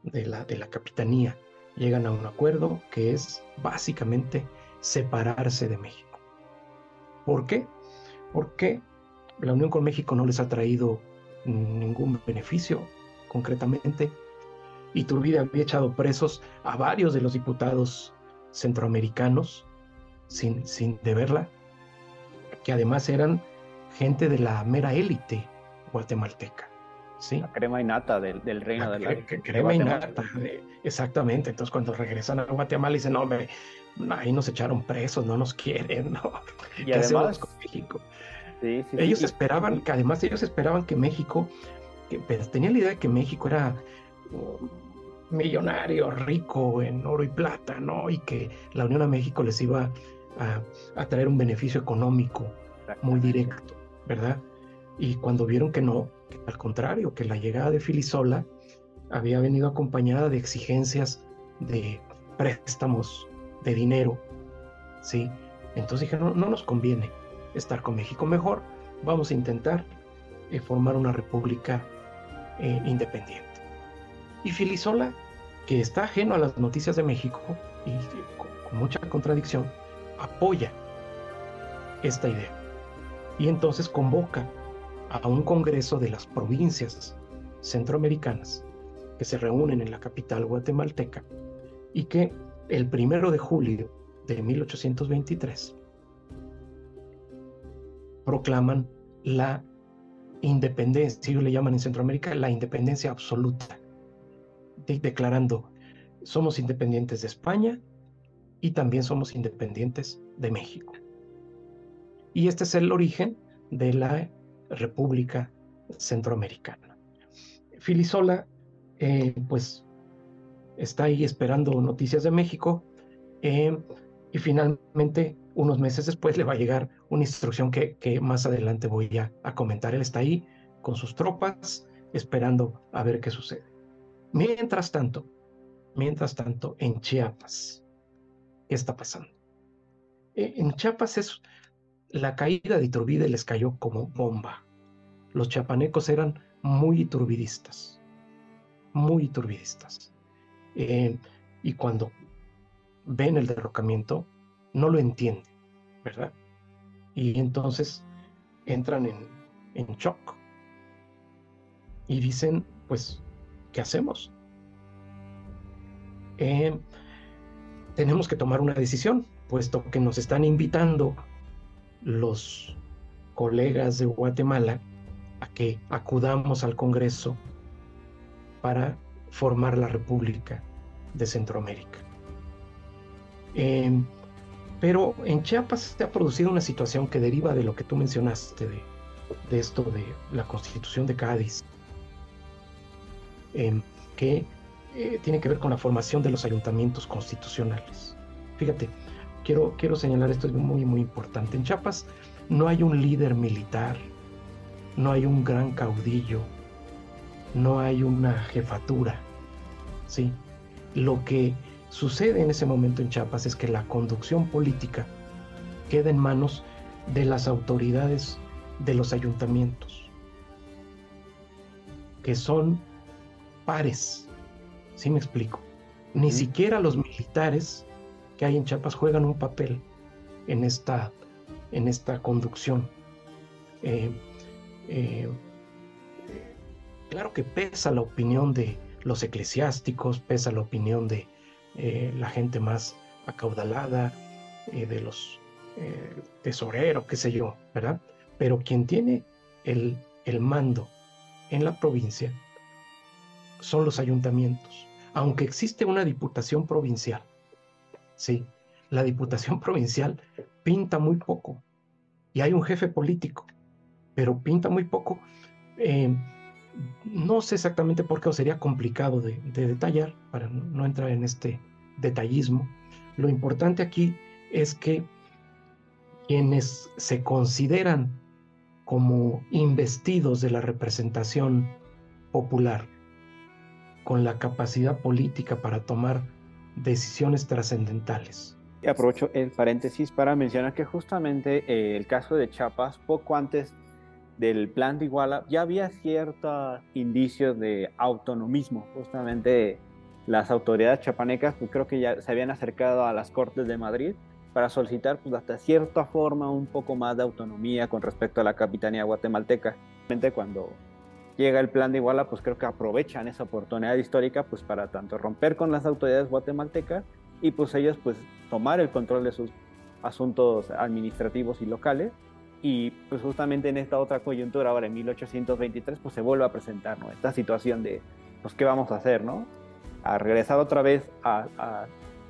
de la, de la capitanía, llegan a un acuerdo que es básicamente separarse de México. ¿Por qué? Porque la unión con México no les ha traído ningún beneficio concretamente. Iturbide había echado presos a varios de los diputados centroamericanos sin, sin deberla, que además eran gente de la mera élite guatemalteca. ¿Sí? La crema y nata del, del reino de la crema y nata, exactamente. Entonces cuando regresan a Guatemala dicen, no, hombre, ahí nos echaron presos, no nos quieren, ¿no? Y además con México. ellos esperaban, que además ellos esperaban que México, que, pues, tenían la idea de que México era um, millonario, rico en oro y plata, ¿no? Y que la Unión a México les iba a, a traer un beneficio económico muy directo, ¿verdad? Y cuando vieron que no, al contrario, que la llegada de Filisola había venido acompañada de exigencias de préstamos de dinero, ¿sí? Entonces dijeron, no, nos conviene estar con México, mejor vamos a intentar eh, formar una república eh, independiente. Y Filisola, que está ajeno a las noticias de México y con mucha contradicción, apoya esta idea. Y entonces convoca a un congreso de las provincias centroamericanas que se reúnen en la capital guatemalteca y que el primero de julio de 1823 proclaman la independencia, ellos le llaman en Centroamérica la independencia absoluta, declarando somos independientes de España y también somos independientes de México. Y este es el origen de la República Centroamericana. Filisola, eh, pues, está ahí esperando noticias de México eh, y finalmente, unos meses después, le va a llegar una instrucción que, más adelante voy a, a comentar. Él está ahí con sus tropas esperando a ver qué sucede. Mientras tanto, mientras tanto, en Chiapas, ¿qué está pasando? Eh, en Chiapas es la caída de Iturbide les cayó como bomba. Los chapanecos eran muy iturbidistas, muy iturbidistas. Eh, y cuando ven el derrocamiento, no lo entienden, ¿verdad? Y entonces entran en, en shock y dicen, pues, ¿qué hacemos? Eh, tenemos que tomar una decisión, puesto que nos están invitando los colegas de Guatemala a que acudamos al Congreso para formar la República de Centroamérica. Em, pero en Chiapas se ha producido una situación que deriva de lo que tú mencionaste, de, esto de la constitución de Cádiz, em, que eh, tiene que ver con la formación de los ayuntamientos constitucionales. Fíjate, quiero, quiero señalar esto, es muy, muy importante. En Chiapas no hay un líder militar, no hay un gran caudillo, no hay una jefatura. ¿sí? Lo que sucede en ese momento en Chiapas es que la conducción política queda en manos de las autoridades de los ayuntamientos, que son pares. ¿Sí me explico? Ni siquiera los militares que hay en Chiapas juegan un papel en esta, en esta conducción. Eh, eh, claro que pesa la opinión de los eclesiásticos, pesa la opinión de eh, la gente más acaudalada, de los tesoreros, qué sé yo, ¿verdad? Pero quien tiene el, el mando en la provincia son los ayuntamientos, aunque existe una diputación provincial Sí, la Diputación Provincial pinta muy poco y hay un jefe político, pero pinta muy poco. Eh, no sé exactamente por qué, o sería complicado de, detallar para no entrar en este detallismo. Lo importante aquí es que quienes se consideran como investidos de la representación popular, con la capacidad política para tomar decisiones trascendentales. Aprovecho el paréntesis para mencionar que justamente eh, el caso de Chiapas, poco antes del plan de Iguala, ya había ciertos indicios de autonomismo. Justamente las autoridades chapanecas, pues creo que ya se habían acercado a las Cortes de Madrid para solicitar, pues hasta cierta forma, un poco más de autonomía con respecto a la capitanía guatemalteca. Cuando llega el plan de Iguala, pues creo que aprovechan esa oportunidad histórica pues para tanto romper con las autoridades guatemaltecas y pues ellos pues tomar el control de sus asuntos administrativos y locales Y pues justamente en esta otra coyuntura, ahora en 1823, pues se vuelve a presentar ¿no? esta situación de, pues, ¿qué vamos a hacer? ¿no? A regresar otra vez a, a,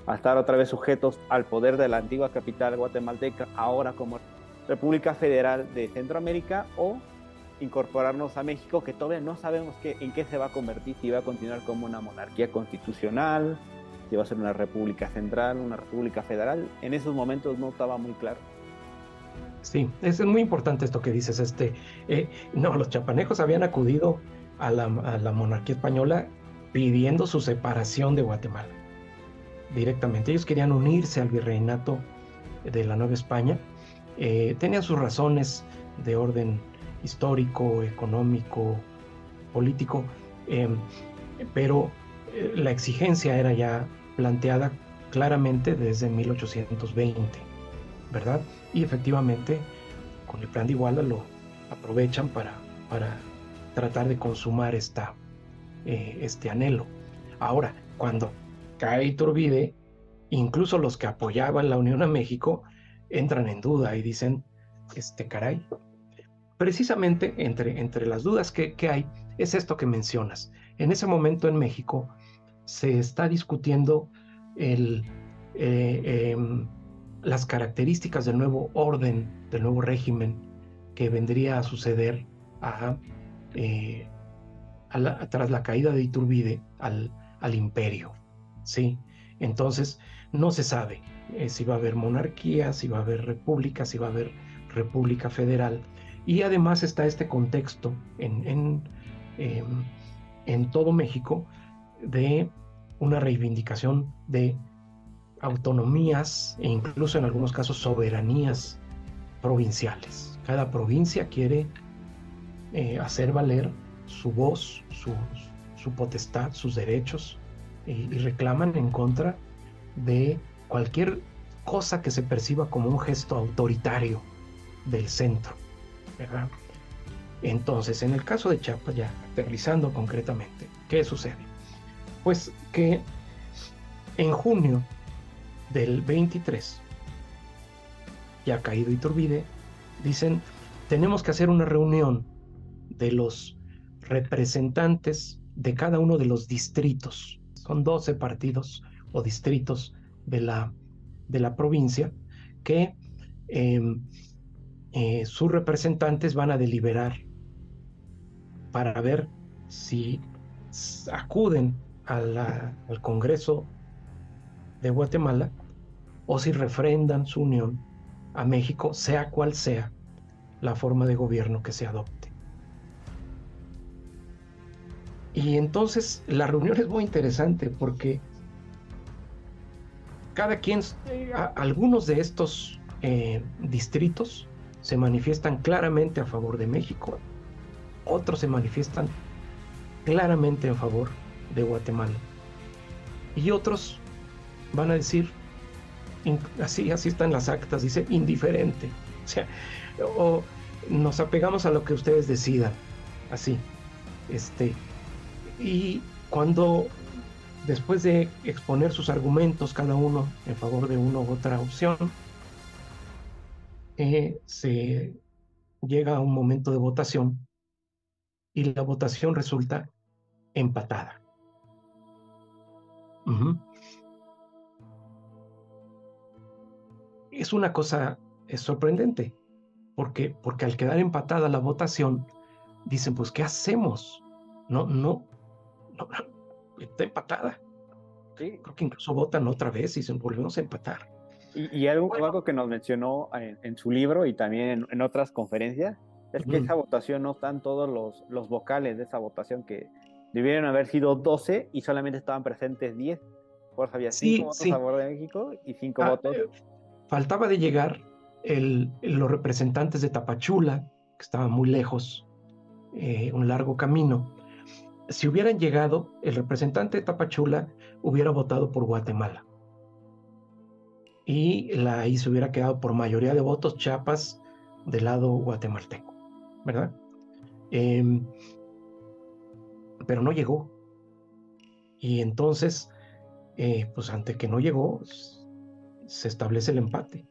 a estar otra vez sujetos al poder de la antigua capital guatemalteca, ahora como República Federal de Centroamérica, o incorporarnos a México, que todavía no sabemos qué, en qué se va a convertir, si va a continuar como una monarquía constitucional, si va a ser una república central, una república federal. En esos momentos no estaba muy claro. Sí, es muy importante esto que dices. Este, eh, no, los chapanejos habían acudido a la, a la, monarquía española pidiendo su separación de Guatemala directamente. Ellos querían unirse al virreinato de la Nueva España. Eh, tenían sus razones de orden histórico, económico, político, eh, pero eh, la exigencia era ya planteada claramente desde 1820, ¿verdad? Y efectivamente, con el plan de Iguala lo aprovechan para, para tratar de consumar esta, eh, este anhelo. Ahora, cuando cae Iturbide, incluso los que apoyaban la Unión a México entran en duda y dicen, este caray, precisamente entre, entre las dudas que, que, hay es esto que mencionas. En ese momento en México se está discutiendo el, eh, eh, las características del nuevo orden, del nuevo régimen que vendría a suceder a, eh, a la, tras la caída de Iturbide al, al imperio. ¿sí? Entonces, no se sabe si va a haber monarquía, si va a haber república, si va a haber república federal. Y además está este contexto en, en, eh, en todo México de una reivindicación de autonomías e incluso en algunos casos soberanías provinciales. Cada provincia quiere eh, hacer valer su voz, su, su, potestad, sus derechos y reclaman en contra de cualquier cosa que se perciba como un gesto autoritario del centro. Entonces, en el caso de Chiapas, ya aterrizando concretamente, ¿qué sucede? Pues que en junio del 23, ya caído Iturbide, dicen, tenemos que hacer una reunión de los representantes de cada uno de los distritos. Son 12 partidos o distritos de la, de la provincia que eh, eh, sus representantes van a deliberar para ver si acuden al Congreso de Guatemala o si refrendan su unión a México, sea cual sea la forma de gobierno que se adopte. Y entonces la reunión es muy interesante porque cada quien, algunos de estos eh, distritos se manifiestan claramente a favor de México, otros se manifiestan claramente en favor de Guatemala. Y otros van a decir, así, así están las actas, dice indiferente. O sea, o nos apegamos a lo que ustedes decidan, así. Este, y cuando después de exponer sus argumentos cada uno en favor de una u otra opción, eh, se llega a un momento de votación y la votación resulta empatada. Uh -huh. Es una cosa es sorprendente, porque, porque al quedar empatada la votación, dicen, pues, ¿qué hacemos? No, no, no, está empatada. Sí. Creo que incluso votan otra vez y se volvemos a empatar. Y, y algo, bueno. algo, que nos mencionó en, en, su libro y también en, en otras conferencias es que mm. esa votación no están todos los, los vocales de esa votación que debieron haber sido 12 y solamente estaban presentes 10. Por eso había 5 sí, votos sí. a favor de México y 5 ah, votos. Eh, faltaba de llegar el, los representantes de Tapachula, que estaban muy lejos, eh, un largo camino. Si hubieran llegado, el representante de Tapachula hubiera votado por Guatemala. Y la, ahí se hubiera quedado por mayoría de votos Chiapas del lado guatemalteco. ¿verdad? Eh, pero no llegó. Y entonces, eh, pues ante que no llegó, se establece el empate.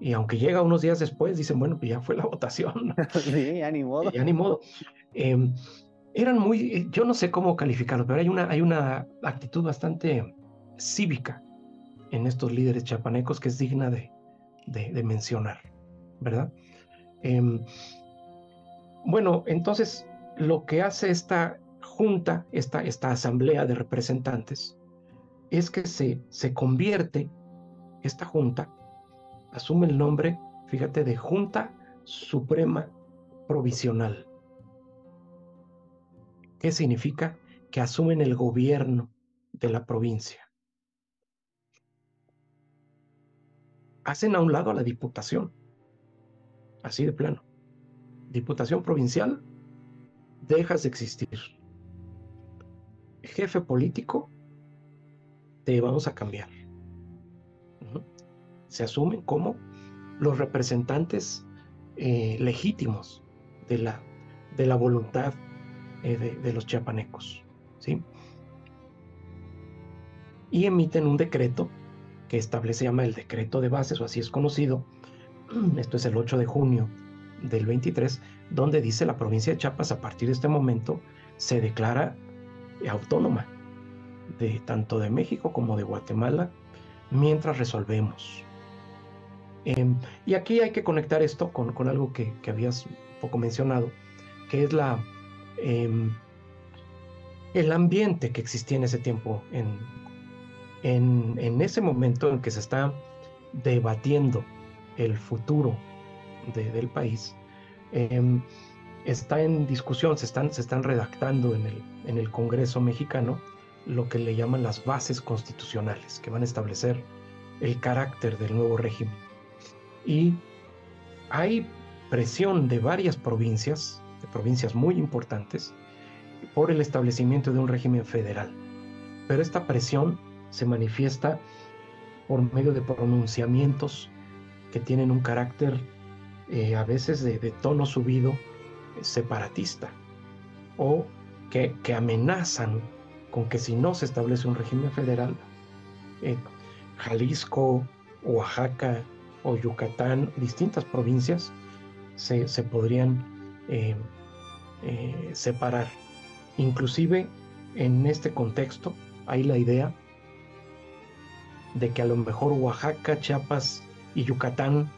Y aunque llega unos días después, dicen, bueno, pues ya fue la votación. sí, ya ni modo. Ya ni modo. Em, eran muy, eh, yo no sé cómo calificarlo, pero hay una, hay una actitud bastante cívica en estos líderes chapanecos que es digna de, de, mencionar, ¿verdad? Em, bueno, entonces lo que hace esta junta, esta, esta asamblea de representantes, es que se, se convierte, esta junta, asume el nombre, fíjate, de Junta Suprema Provisional. ¿Qué significa? Que asumen el gobierno de la provincia. Hacen a un lado a la diputación, así de plano. Diputación provincial, dejas de existir. Jefe político, te vamos a cambiar. Se asumen como los representantes eh, legítimos de la, de la voluntad eh, de, los chiapanecos. ¿sí? Y emiten un decreto que establece, llama el decreto de bases, o así es conocido. Esto es el 8 de junio del 23, donde dice la provincia de Chiapas a partir de este momento se declara autónoma de tanto de México como de Guatemala mientras resolvemos. Em, y aquí hay que conectar esto con, con algo que, que, habías poco mencionado, que es la, em, el ambiente que existía en ese tiempo, en, en, en, ese momento en que se está debatiendo el futuro del país. Em, está en discusión, se están, se están redactando en el, en el Congreso mexicano lo que le llaman las bases constitucionales, que van a establecer el carácter del nuevo régimen. Y hay presión de varias provincias, de provincias muy importantes, por el establecimiento de un régimen federal. Pero esta presión se manifiesta por medio de pronunciamientos que tienen un carácter eh, a veces de, tono subido separatista o que, que, amenazan con que si no se establece un régimen federal, eh, Jalisco, Oaxaca o Yucatán, distintas provincias, se, se podrían eh, separar. Inclusive en este contexto hay la idea de que a lo mejor Oaxaca, Chiapas y Yucatán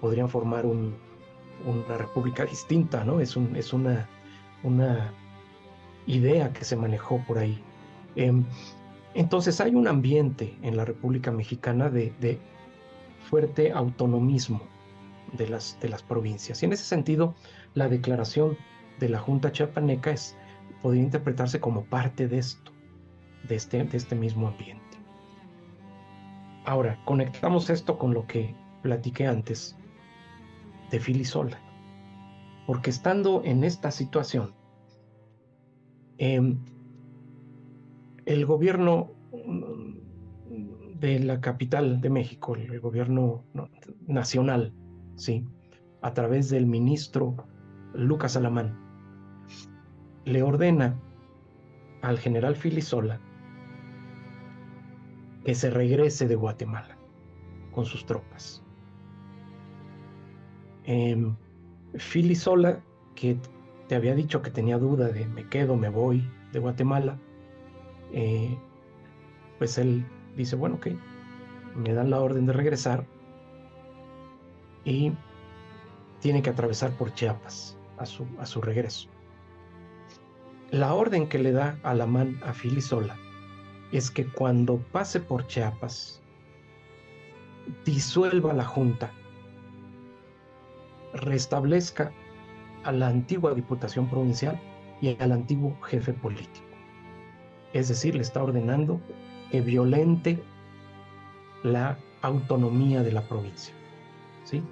podrían formar una república distinta, ¿no? Es, un, es una, idea que se manejó por ahí. Em, entonces hay un ambiente en la República Mexicana de, fuerte autonomismo de las, provincias. Y en ese sentido, la declaración de la Junta Chiapaneca es, podría interpretarse como parte de esto, de este, de este mismo ambiente. Ahora, conectamos esto con lo que platiqué antes de Filisola. Porque estando en esta situación, em, el gobierno mm, de la capital de México, el gobierno nacional, ¿sí? a través del ministro Lucas Alamán, le ordena al general Filisola que se regrese de Guatemala con sus tropas. Eh, Philly Sola, que te había dicho que tenía duda de me quedo, me voy de Guatemala, eh, pues él dice, bueno, ok, me dan la orden de regresar y tiene que atravesar por Chiapas a su, a su regreso. La orden que le da Alamán a Sola es que cuando pase por Chiapas, disuelva la Junta restablezca a la antigua Diputación Provincial y al antiguo jefe político. Es decir, le está ordenando que violente la autonomía de la provincia. ¿sí?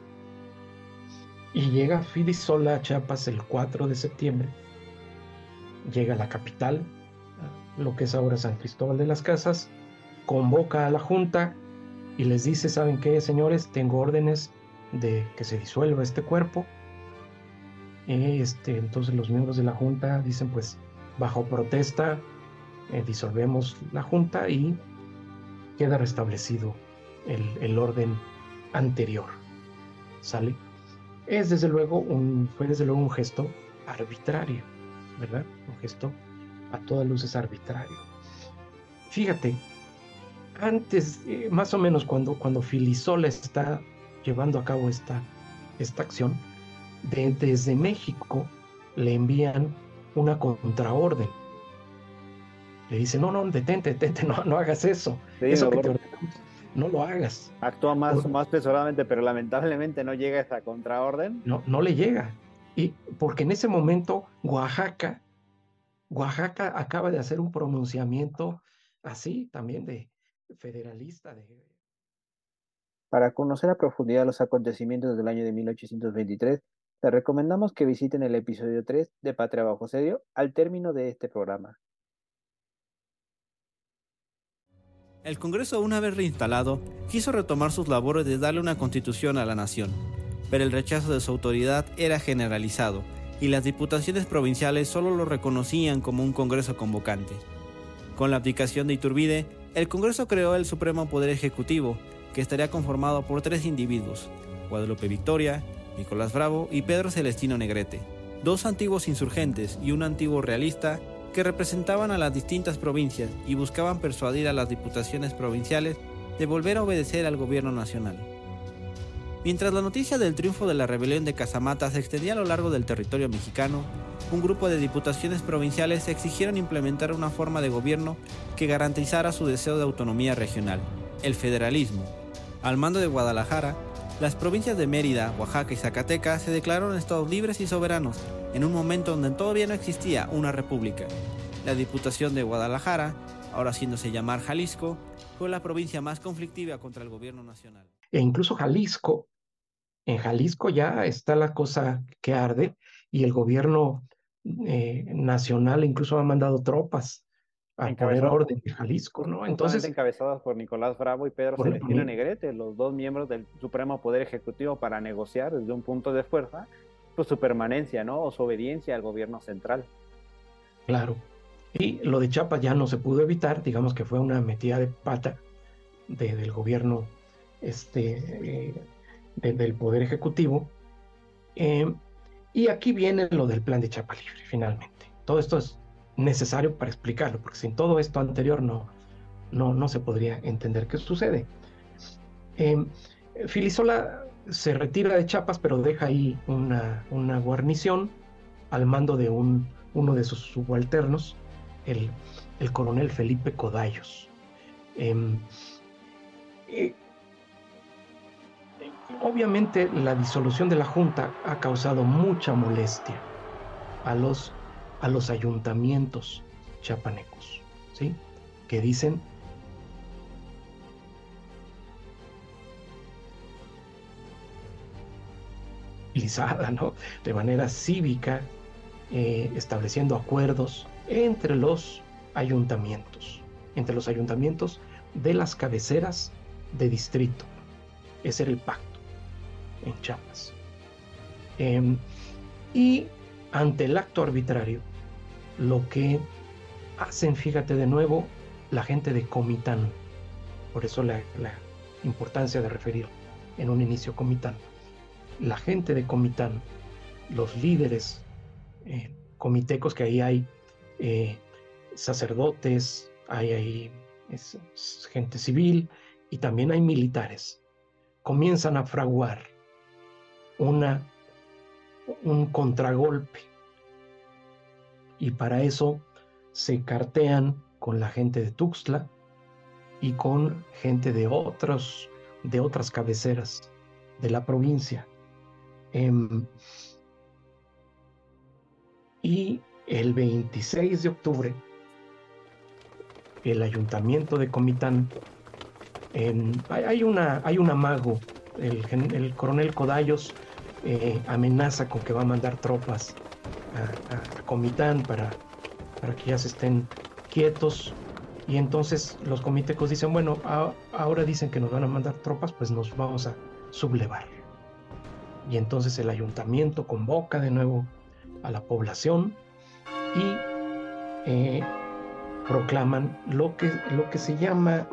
Y llega Fidisola a Chiapas el 4 de septiembre. Llega a la capital, lo que es ahora San Cristóbal de las Casas, convoca a la Junta y les dice, ¿saben qué, señores? Tengo órdenes de que se disuelva este cuerpo. Este, entonces los miembros de la Junta dicen, pues, bajo protesta, eh, disolvemos la Junta y queda restablecido el, orden anterior. ¿sale? Es desde luego un, fue desde luego un gesto arbitrario, ¿verdad? Un gesto a todas luces arbitrario. Fíjate, antes, eh, más o menos cuando, cuando Filisola está llevando a cabo esta, esta acción, desde México le envían una contraorden. Le dice, no, no, detente, detente, no, no hagas eso. eso que te no lo hagas. Actúa más, más pesadamente, pero lamentablemente no llega a esa contraorden. No, no le llega. Y porque en ese momento Oaxaca, Oaxaca acaba de hacer un pronunciamiento así también de federalista. De... Para conocer a profundidad los acontecimientos del año de 1823, te recomendamos que visiten el episodio 3 de Patria Bajo Sedio al término de este programa. El Congreso, una vez reinstalado, quiso retomar sus labores de darle una constitución a la nación, pero el rechazo de su autoridad era generalizado y las diputaciones provinciales solo lo reconocían como un Congreso convocante. Con la abdicación de Iturbide, el Congreso creó el Supremo Poder Ejecutivo, que estaría conformado por tres individuos, Guadalupe Victoria, Nicolás Bravo y Pedro Celestino Negrete, dos antiguos insurgentes y un antiguo realista que representaban a las distintas provincias y buscaban persuadir a las diputaciones provinciales de volver a obedecer al gobierno nacional. Mientras la noticia del triunfo de la rebelión de Casamata se extendía a lo largo del territorio mexicano, un grupo de diputaciones provinciales exigieron implementar una forma de gobierno que garantizara su deseo de autonomía regional, el federalismo. Al mando de Guadalajara, las provincias de Mérida, Oaxaca y Zacatecas se declararon estados libres y soberanos en un momento donde todavía no existía una república. La Diputación de Guadalajara, ahora haciéndose llamar Jalisco, fue la provincia más conflictiva contra el gobierno nacional. E incluso Jalisco, en Jalisco ya está la cosa que arde y el gobierno eh, nacional incluso ha mandado tropas a poner orden de Jalisco, ¿no? Entonces encabezadas por Nicolás Bravo y Pedro Celestino Negrete, los dos miembros del Supremo Poder Ejecutivo para negociar desde un punto de fuerza pues su permanencia, ¿no? O su obediencia al gobierno central. Claro. Y lo de Chiapas ya no se pudo evitar, digamos que fue una metida de pata del gobierno este, eh, del Poder Ejecutivo. Eh, y aquí viene lo del plan de Chiapas Libre, finalmente. Todo esto es necesario para explicarlo, porque sin todo esto anterior no, no, no se podría entender qué sucede. Eh, Filisola se retira de Chiapas, pero deja ahí una, una guarnición al mando de un, uno de sus subalternos, el, el coronel Felipe Codallos. Em, eh, obviamente la disolución de la Junta ha causado mucha molestia a los a los ayuntamientos chapanecos, ¿sí? Que dicen ¿no? De manera cívica, eh, estableciendo acuerdos entre los ayuntamientos, entre los ayuntamientos de las cabeceras de distrito. Ese era el pacto en Chiapas. Em, y ante el acto arbitrario, lo que hacen, fíjate de nuevo, la gente de Comitán. Por eso la, importancia de referir en un inicio Comitán. La gente de Comitán, los líderes eh, comitecos, que ahí hay eh, sacerdotes, hay, hay gente civil y también hay militares, comienzan a fraguar una, un contragolpe y para eso se cartean con la gente de Tuxtla y con gente de otros de otras cabeceras de la provincia. Em, y el 26 de octubre, el ayuntamiento de Comitán, hay, una, hay un amago, el, coronel Codallos eh, amenaza con que va a mandar tropas a, Comitán para, para que ya estén quietos. Y entonces los comitecos dicen, bueno, ahora dicen que nos van a mandar tropas, pues nos vamos a sublevar. Y entonces el ayuntamiento convoca de nuevo a la población y eh, proclaman lo que, lo que se llama,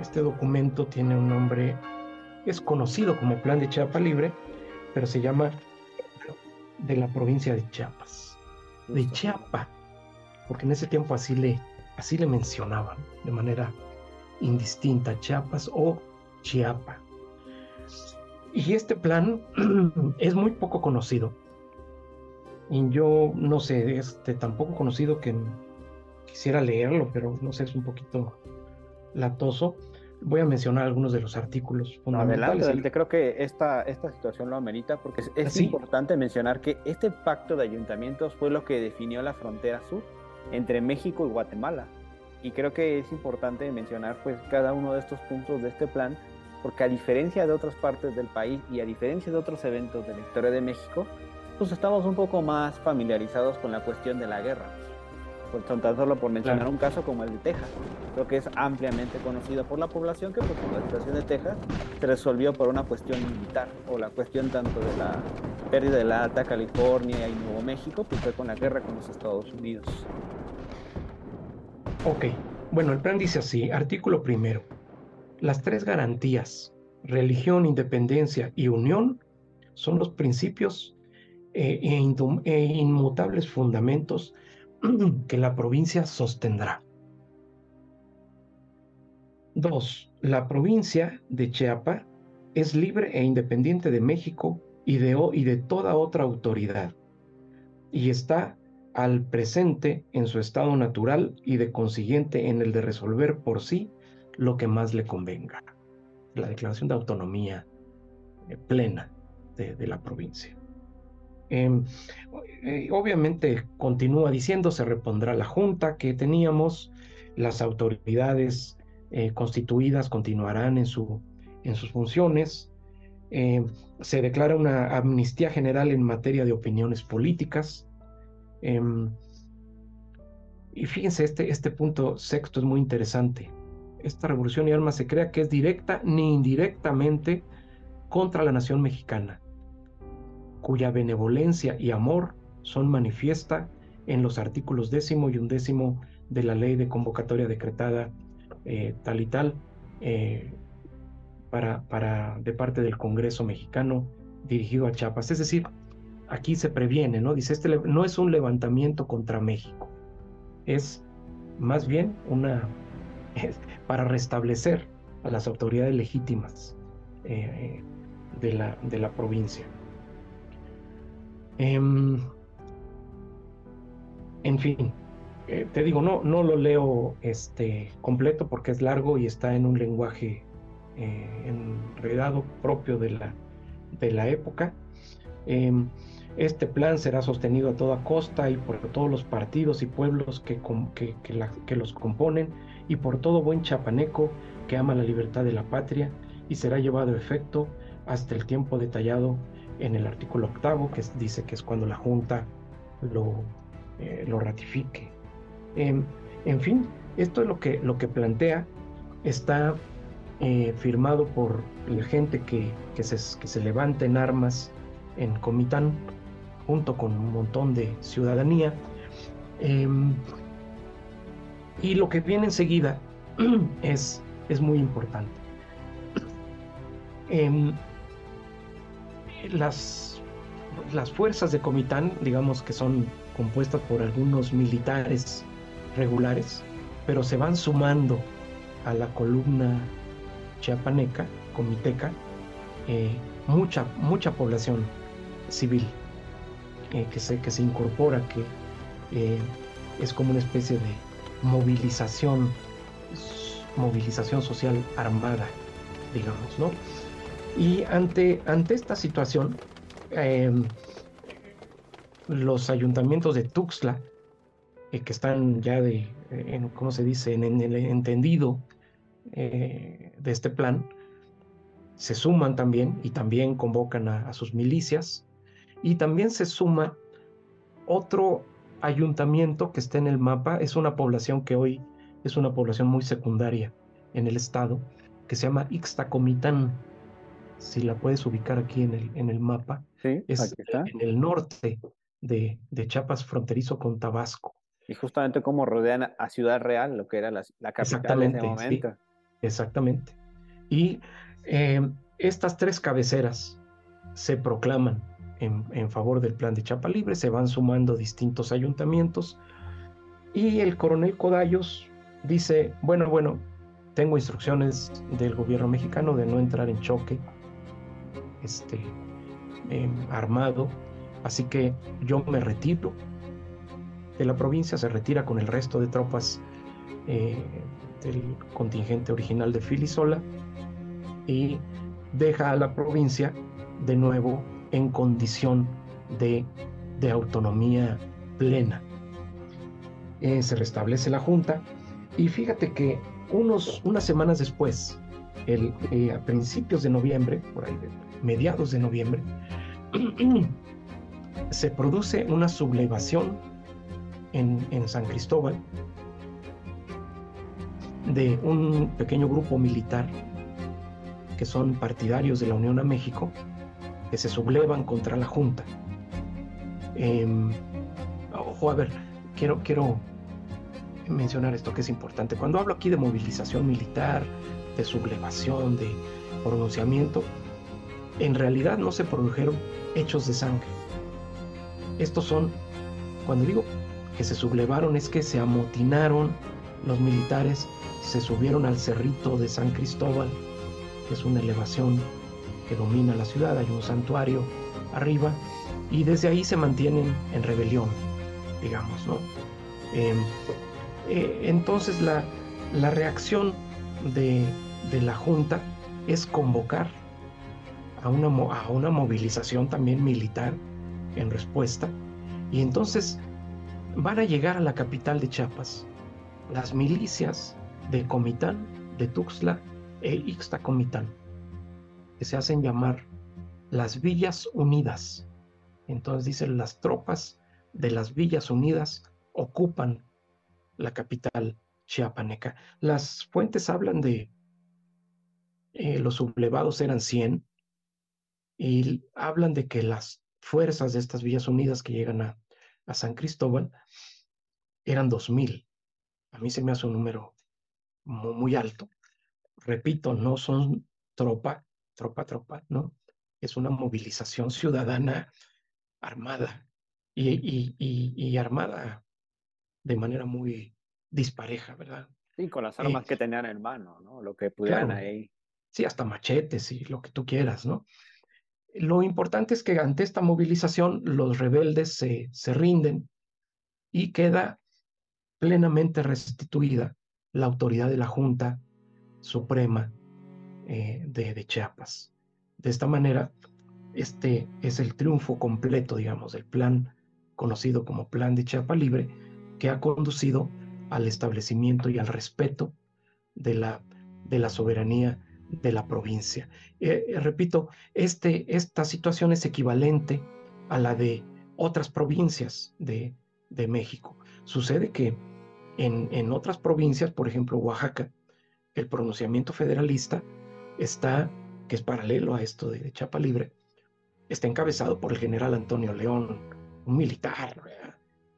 este documento tiene un nombre es conocido como Plan de Chiapa Libre, pero se llama de la provincia de Chiapas, de Chiapa, porque en ese tiempo así le, así le mencionaban de manera indistinta, Chiapas o Chiapa. Y este plan es muy poco conocido. Y yo no sé, este tampoco conocido que quisiera leerlo, pero no sé, es un poquito latoso. Voy a mencionar algunos de los artículos fundamentales. adelante, creo que esta, esta situación lo amerita porque es, importante mencionar que este pacto de ayuntamientos fue lo que definió la frontera sur entre México y Guatemala. Y creo que es importante mencionar pues cada uno de estos puntos de este plan porque a diferencia de otras partes del país y a diferencia de otros eventos de la historia de México, pues estamos un poco más familiarizados con la cuestión de la guerra tan solo por mencionar un caso como el de Texas. Creo que es ampliamente conocido por la población que pues, la situación de Texas se resolvió por una cuestión militar o la cuestión tanto de la pérdida de la Alta California y Nuevo México, pues fue con la guerra con los Estados Unidos. Ok, bueno, el plan dice así, artículo primero, las tres garantías, religión, independencia y unión, son los principios eh, e, e inmutables fundamentos que la provincia sostendrá. Dos, la provincia de Chiapa es libre e independiente de México y de, y de toda otra autoridad, y está al presente en su estado natural y de consiguiente en el de resolver por sí lo que más le convenga. La declaración de autonomía eh, plena de la provincia. Em, eh, obviamente continúa diciendo, se repondrá la junta que teníamos, las autoridades eh, constituidas continuarán en, su, en sus funciones, em, se declara una amnistía general en materia de opiniones políticas. Em, y fíjense, este, este punto sexto es muy interesante. Esta revolución y armas se crea que es directa ni indirectamente contra la nación mexicana cuya benevolencia y amor son manifiesta en los artículos décimo y undécimo de la ley de convocatoria decretada eh, tal y tal eh, para, para, de parte del Congreso mexicano dirigido a Chiapas. Es decir, aquí se previene, ¿no? Dice, este no es un levantamiento contra México, es más bien una para restablecer a las autoridades legítimas eh, de, la, de la provincia. Em, en fin, eh, te digo, no, no lo leo este, completo porque es largo y está en un lenguaje eh, enredado propio de la, de la época. Em, este plan será sostenido a toda costa y por todos los partidos y pueblos que, que, que, los componen y por todo buen chapaneco que ama la libertad de la patria y será llevado a efecto hasta el tiempo detallado en el artículo octavo, que dice que es cuando la Junta lo, eh, lo ratifique. Em, en fin, esto es lo que, lo que plantea, está eh, firmado por la gente que, que, se, que se levanta en armas en Comitán, junto con un montón de ciudadanía. Em, y lo que viene enseguida es, es muy importante. Las, las fuerzas de Comitán, digamos que son compuestas por algunos militares regulares, pero se van sumando a la columna chiapaneca, comiteca, eh, mucha, mucha población civil eh, que, se, que se incorpora, que eh, es como una especie de movilización, movilización social armada, digamos, ¿no? Y ante, ante esta situación, em, los ayuntamientos de Tuxtla, eh, que están ya de, en, ¿cómo se dice?, en, el entendido eh, de este plan, se suman también y también convocan a, sus milicias. Y también se suma otro ayuntamiento que está en el mapa, es una población que hoy es una población muy secundaria en el estado, que se llama Ixtacomitán si la puedes ubicar aquí en el, en el mapa, es en el norte de, de, Chiapas, fronterizo con Tabasco. Y justamente como rodean a Ciudad Real, lo que era la, la capital en ese momento. exactamente. Y eh, estas tres cabeceras se proclaman en, favor del plan de Chapa Libre, se van sumando distintos ayuntamientos y el coronel Codallos dice, bueno, bueno, tengo instrucciones del gobierno mexicano de no entrar en choque este, em, armado, así que yo me retiro de la provincia, se retira con el resto de tropas eh, del contingente original de Filisola y deja a la provincia de nuevo en condición de, autonomía plena. Eh, se restablece la Junta y fíjate que unos, unas semanas después, el, eh, a principios de noviembre, por ahí, mediados de noviembre, se produce una sublevación en, en San Cristóbal de un pequeño grupo militar que son partidarios de la Unión a México, que se sublevan contra la Junta. Em, ojo, a ver, quiero, quiero mencionar esto que es importante. Cuando hablo aquí de movilización militar, de sublevación, de pronunciamiento, en realidad no se produjeron hechos de sangre. Estos son, cuando digo que se sublevaron, es que se amotinaron los militares, se subieron al cerrito de San Cristóbal, que es una elevación que domina la ciudad, hay un santuario arriba, y desde ahí se mantienen en rebelión, digamos, ¿no? Em, eh, entonces la, la reacción de, de, la Junta es convocar a una, a una movilización también militar en respuesta, y entonces van a llegar a la capital de Chiapas las milicias de Comitán, de Tuxtla e Ixtacomitán, que se hacen llamar las Villas Unidas. Entonces dicen las tropas de las Villas Unidas ocupan la capital chiapaneca. Las fuentes hablan de eh, los sublevados eran 100 y hablan de que las fuerzas de estas Villas Unidas que llegan a, a San Cristóbal eran 2000. A mí se me hace un número muy alto repito, no son tropa, tropa, tropa, ¿no? Es una movilización ciudadana armada y, armada de manera muy dispareja, ¿verdad? Sí, con las armas eh, que tenían en mano, ¿no? Lo que pudieran ahí. Sí, hasta machetes y lo que tú quieras, ¿no? Lo importante es que ante esta movilización los rebeldes se, se rinden y queda plenamente restituida la autoridad de la Junta Suprema eh, de, Chiapas. De esta manera, este es el triunfo completo, digamos, del plan conocido como Plan de Chiapa Libre, que ha conducido al establecimiento y al respeto de la, de la soberanía de la provincia. Eh, eh, repito, este, esta situación es equivalente a la de otras provincias de, México. Sucede que en, en, otras provincias, por ejemplo Oaxaca, el pronunciamiento federalista está, que es paralelo a esto de Chapa Libre, está encabezado por el general Antonio León, un militar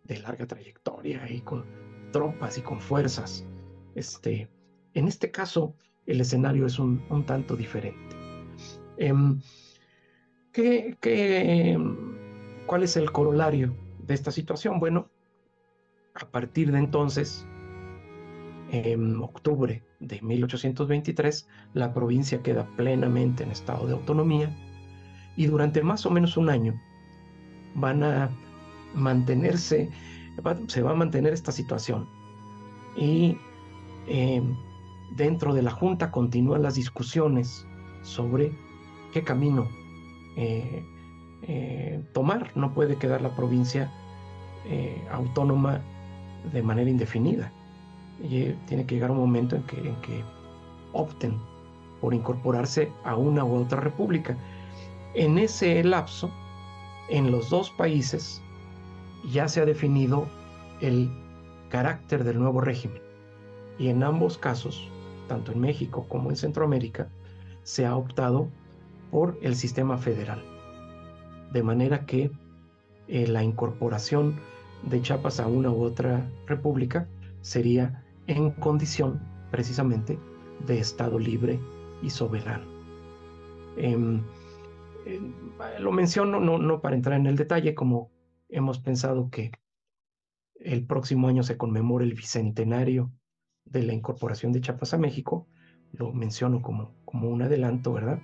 de larga trayectoria y con tropas y con fuerzas. Este, en este caso, el escenario es un, tanto diferente. Em, ¿qué, cuál es el corolario de esta situación? Bueno, a partir de entonces, en octubre de 1823, la provincia queda plenamente en estado de autonomía y durante más o menos un año van a mantenerse, se va a mantener esta situación. Y em, dentro de la Junta continúan las discusiones sobre qué camino eh, eh, tomar. No puede quedar la provincia eh, autónoma de manera indefinida y tiene que llegar un momento en que, en que opten por incorporarse a una u otra república. En ese lapso, en los dos países ya se ha definido el carácter del nuevo régimen y en ambos casos, tanto en México como en Centroamérica, se ha optado por el sistema federal. De manera que eh, la incorporación de Chiapas a una u otra república sería en condición precisamente de Estado libre y soberano. Em, lo menciono no, no para entrar en el detalle, como hemos pensado que el próximo año se conmemora el bicentenario de la incorporación de Chiapas a México, lo menciono como, como un adelanto, ¿verdad?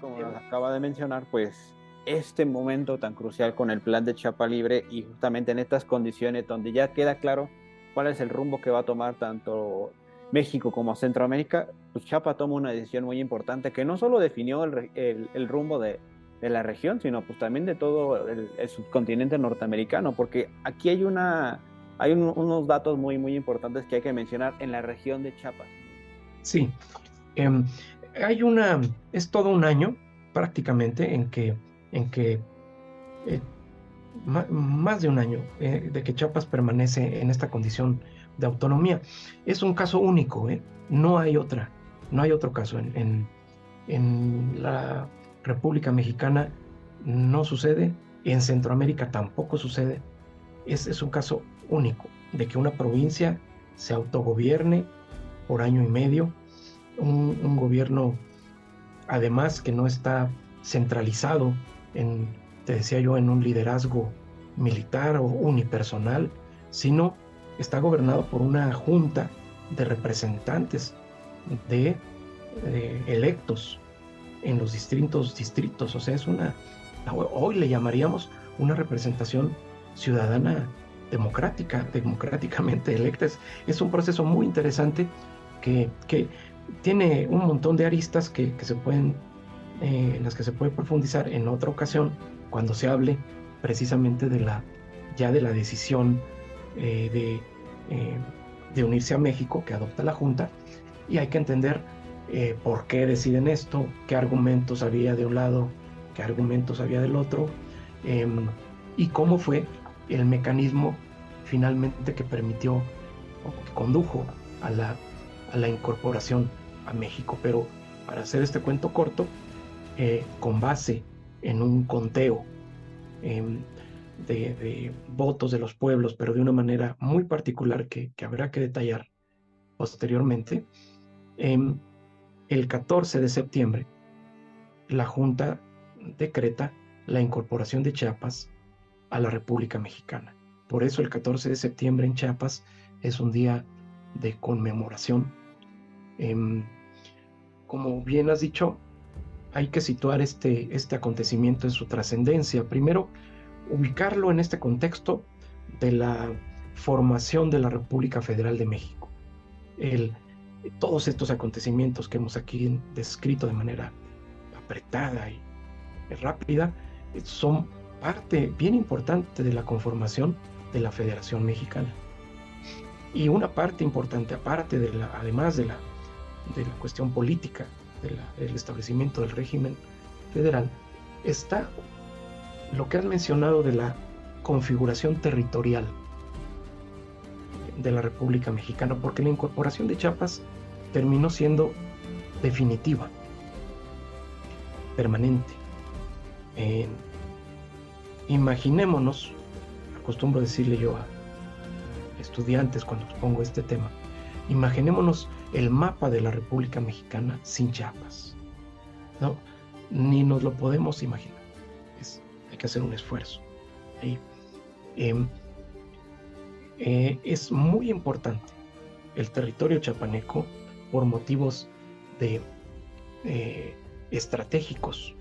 Como nos acaba de mencionar, pues este momento tan crucial con el plan de Chiapa Libre y justamente en estas condiciones donde ya queda claro cuál es el rumbo que va a tomar tanto México como Centroamérica, pues toma una decisión muy importante que no solo definió el, el, rumbo de, de, la región, sino pues también de todo el, subcontinente norteamericano, porque aquí hay una hay unos datos muy muy importantes que hay que mencionar en la región de Chiapas. Sí, em, hay una, es todo un año prácticamente en que, en que eh, más de un año eh, de que Chiapas permanece en esta condición de autonomía. Es un caso único, ¿eh? no hay otra, no hay otro caso. En, en, la República Mexicana no sucede, en Centroamérica tampoco sucede. Es, es un caso único de que una provincia se autogobierne por año y medio, un, gobierno además que no está centralizado en, te decía yo, en un liderazgo militar o unipersonal, sino está gobernado por una junta de representantes de, electos en los distintos distritos. O sea, es una, hoy le llamaríamos una representación ciudadana democrática, democráticamente electa. Es, un proceso muy interesante que, que, tiene un montón de aristas que, que se pueden, eh, en las que se puede profundizar en otra ocasión cuando se hable precisamente de la ya de la decisión eh, de, eh, de, unirse a México que adopta la Junta y hay que entender por qué deciden esto, qué argumentos había de un lado, qué argumentos había del otro em, y cómo fue el mecanismo finalmente que permitió o que condujo a la, a la incorporación a México. Pero para hacer este cuento corto, con base en un conteo em, de, votos de los pueblos, pero de una manera muy particular que, habrá que detallar posteriormente. Em, el 14 de septiembre, la Junta decreta la incorporación de Chiapas a la República Mexicana. Por eso el 14 de septiembre en Chiapas es un día de conmemoración. Em, como bien has dicho, hay que situar este, este acontecimiento en su trascendencia. Primero, ubicarlo en este contexto de la formación de la República Federal de México. Todos estos acontecimientos que hemos aquí descrito de manera apretada y rápida son parte bien importante de la conformación de la Federación Mexicana. Y una parte importante, aparte de la, además de la, de la cuestión política, del establecimiento del régimen federal, está lo que has mencionado de la configuración territorial de la República Mexicana, porque la incorporación de Chiapas terminó siendo definitiva, permanente. Imaginémonos, acostumbro decirle yo a estudiantes cuando pongo este tema, imaginémonos el mapa de la República Mexicana sin Chiapas. ¿no? Ni nos lo podemos imaginar que hacer un esfuerzo. Em, eh, es muy importante el territorio chapaneco por motivos de eh, estratégicos,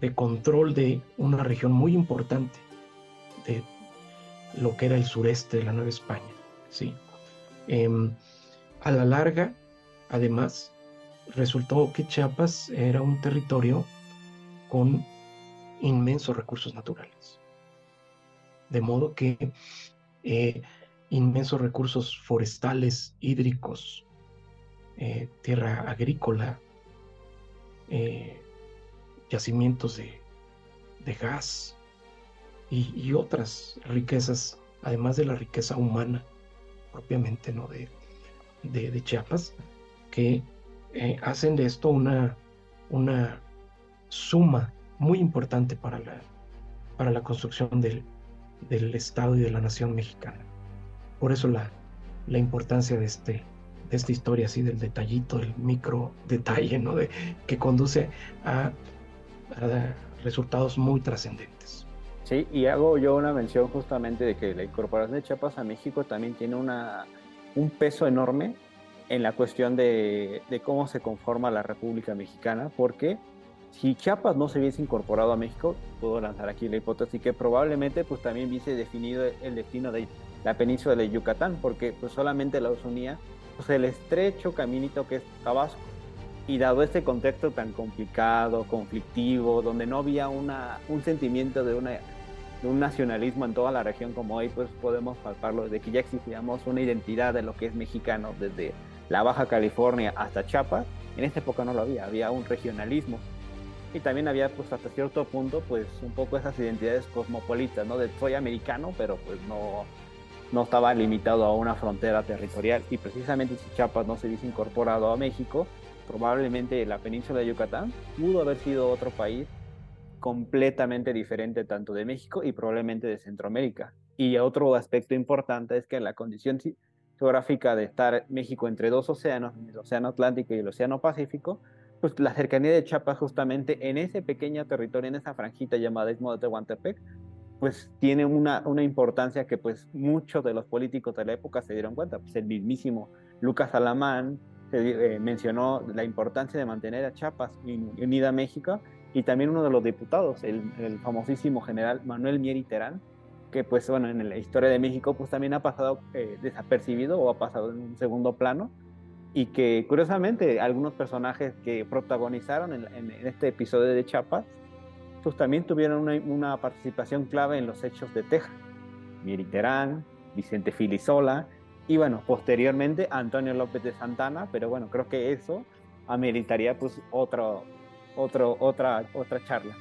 de control de una región muy importante de lo que era el sureste de la Nueva España. ¿sí? Em, a la larga, además, resultó que Chiapas era un territorio con inmensos recursos naturales. De modo que eh, inmensos recursos forestales, hídricos, eh, tierra agrícola, eh, yacimientos de, gas y, otras riquezas, además de la riqueza humana propiamente ¿no? de, de, Chiapas, que hacen de esto una, una suma muy importante para la, para la construcción del, del Estado y de la nación mexicana. Por eso la, la importancia de, este, de esta historia, así del detallito, del micro detalle, ¿no? De, que conduce a resultados muy trascendentes. Sí, y hago yo una mención justamente de que la incorporación de Chiapas a México también tiene una, un peso enorme en la cuestión de, de, cómo se conforma la República Mexicana, porque si Chiapas no se hubiese incorporado a México, puedo lanzar aquí la hipótesis que probablemente pues también hubiese definido el destino de la península de Yucatán, porque pues solamente los unía pues, el estrecho caminito que es Tabasco. Y dado este contexto tan complicado, conflictivo, donde no había una, un sentimiento de, una, de un nacionalismo en toda la región como hoy, pues podemos palparlo de que ya existíamos una identidad de lo que es mexicano desde la Baja California hasta Chiapas. En esta época no lo había, había un regionalismo. Y también había, pues hasta cierto punto, pues un poco esas identidades cosmopolitas, ¿no? De soy americano, pero pues no, no estaba limitado a una frontera territorial. Y precisamente si Chiapas no se hubiese incorporado a México, probablemente la península de Yucatán pudo haber sido otro país completamente diferente tanto de México y probablemente de Centroamérica. Y otro aspecto importante es que la condición geográfica de estar México entre dos océanos, el Océano Atlántico y el Océano Pacífico, pues la cercanía de Chiapas justamente en ese pequeño territorio, en esa franjita llamada Istmo de Tehuantepec, pues tiene una, una importancia que pues muchos de los políticos de la época se dieron cuenta. Pues el mismísimo Lucas Alamán eh, mencionó la importancia de mantener a Chiapas unida a México y también uno de los diputados, el, famosísimo general Manuel Mieri Terán, que pues bueno, en la historia de México pues también ha pasado eh, desapercibido o ha pasado en un segundo plano y que curiosamente algunos personajes que protagonizaron en, este episodio de Chiapas pues también tuvieron una, participación clave en los hechos de Texas. Terán, Vicente Filisola y bueno, posteriormente Antonio López de Santana, pero bueno, creo que eso ameritaría pues otro, otro, otra, otra charla.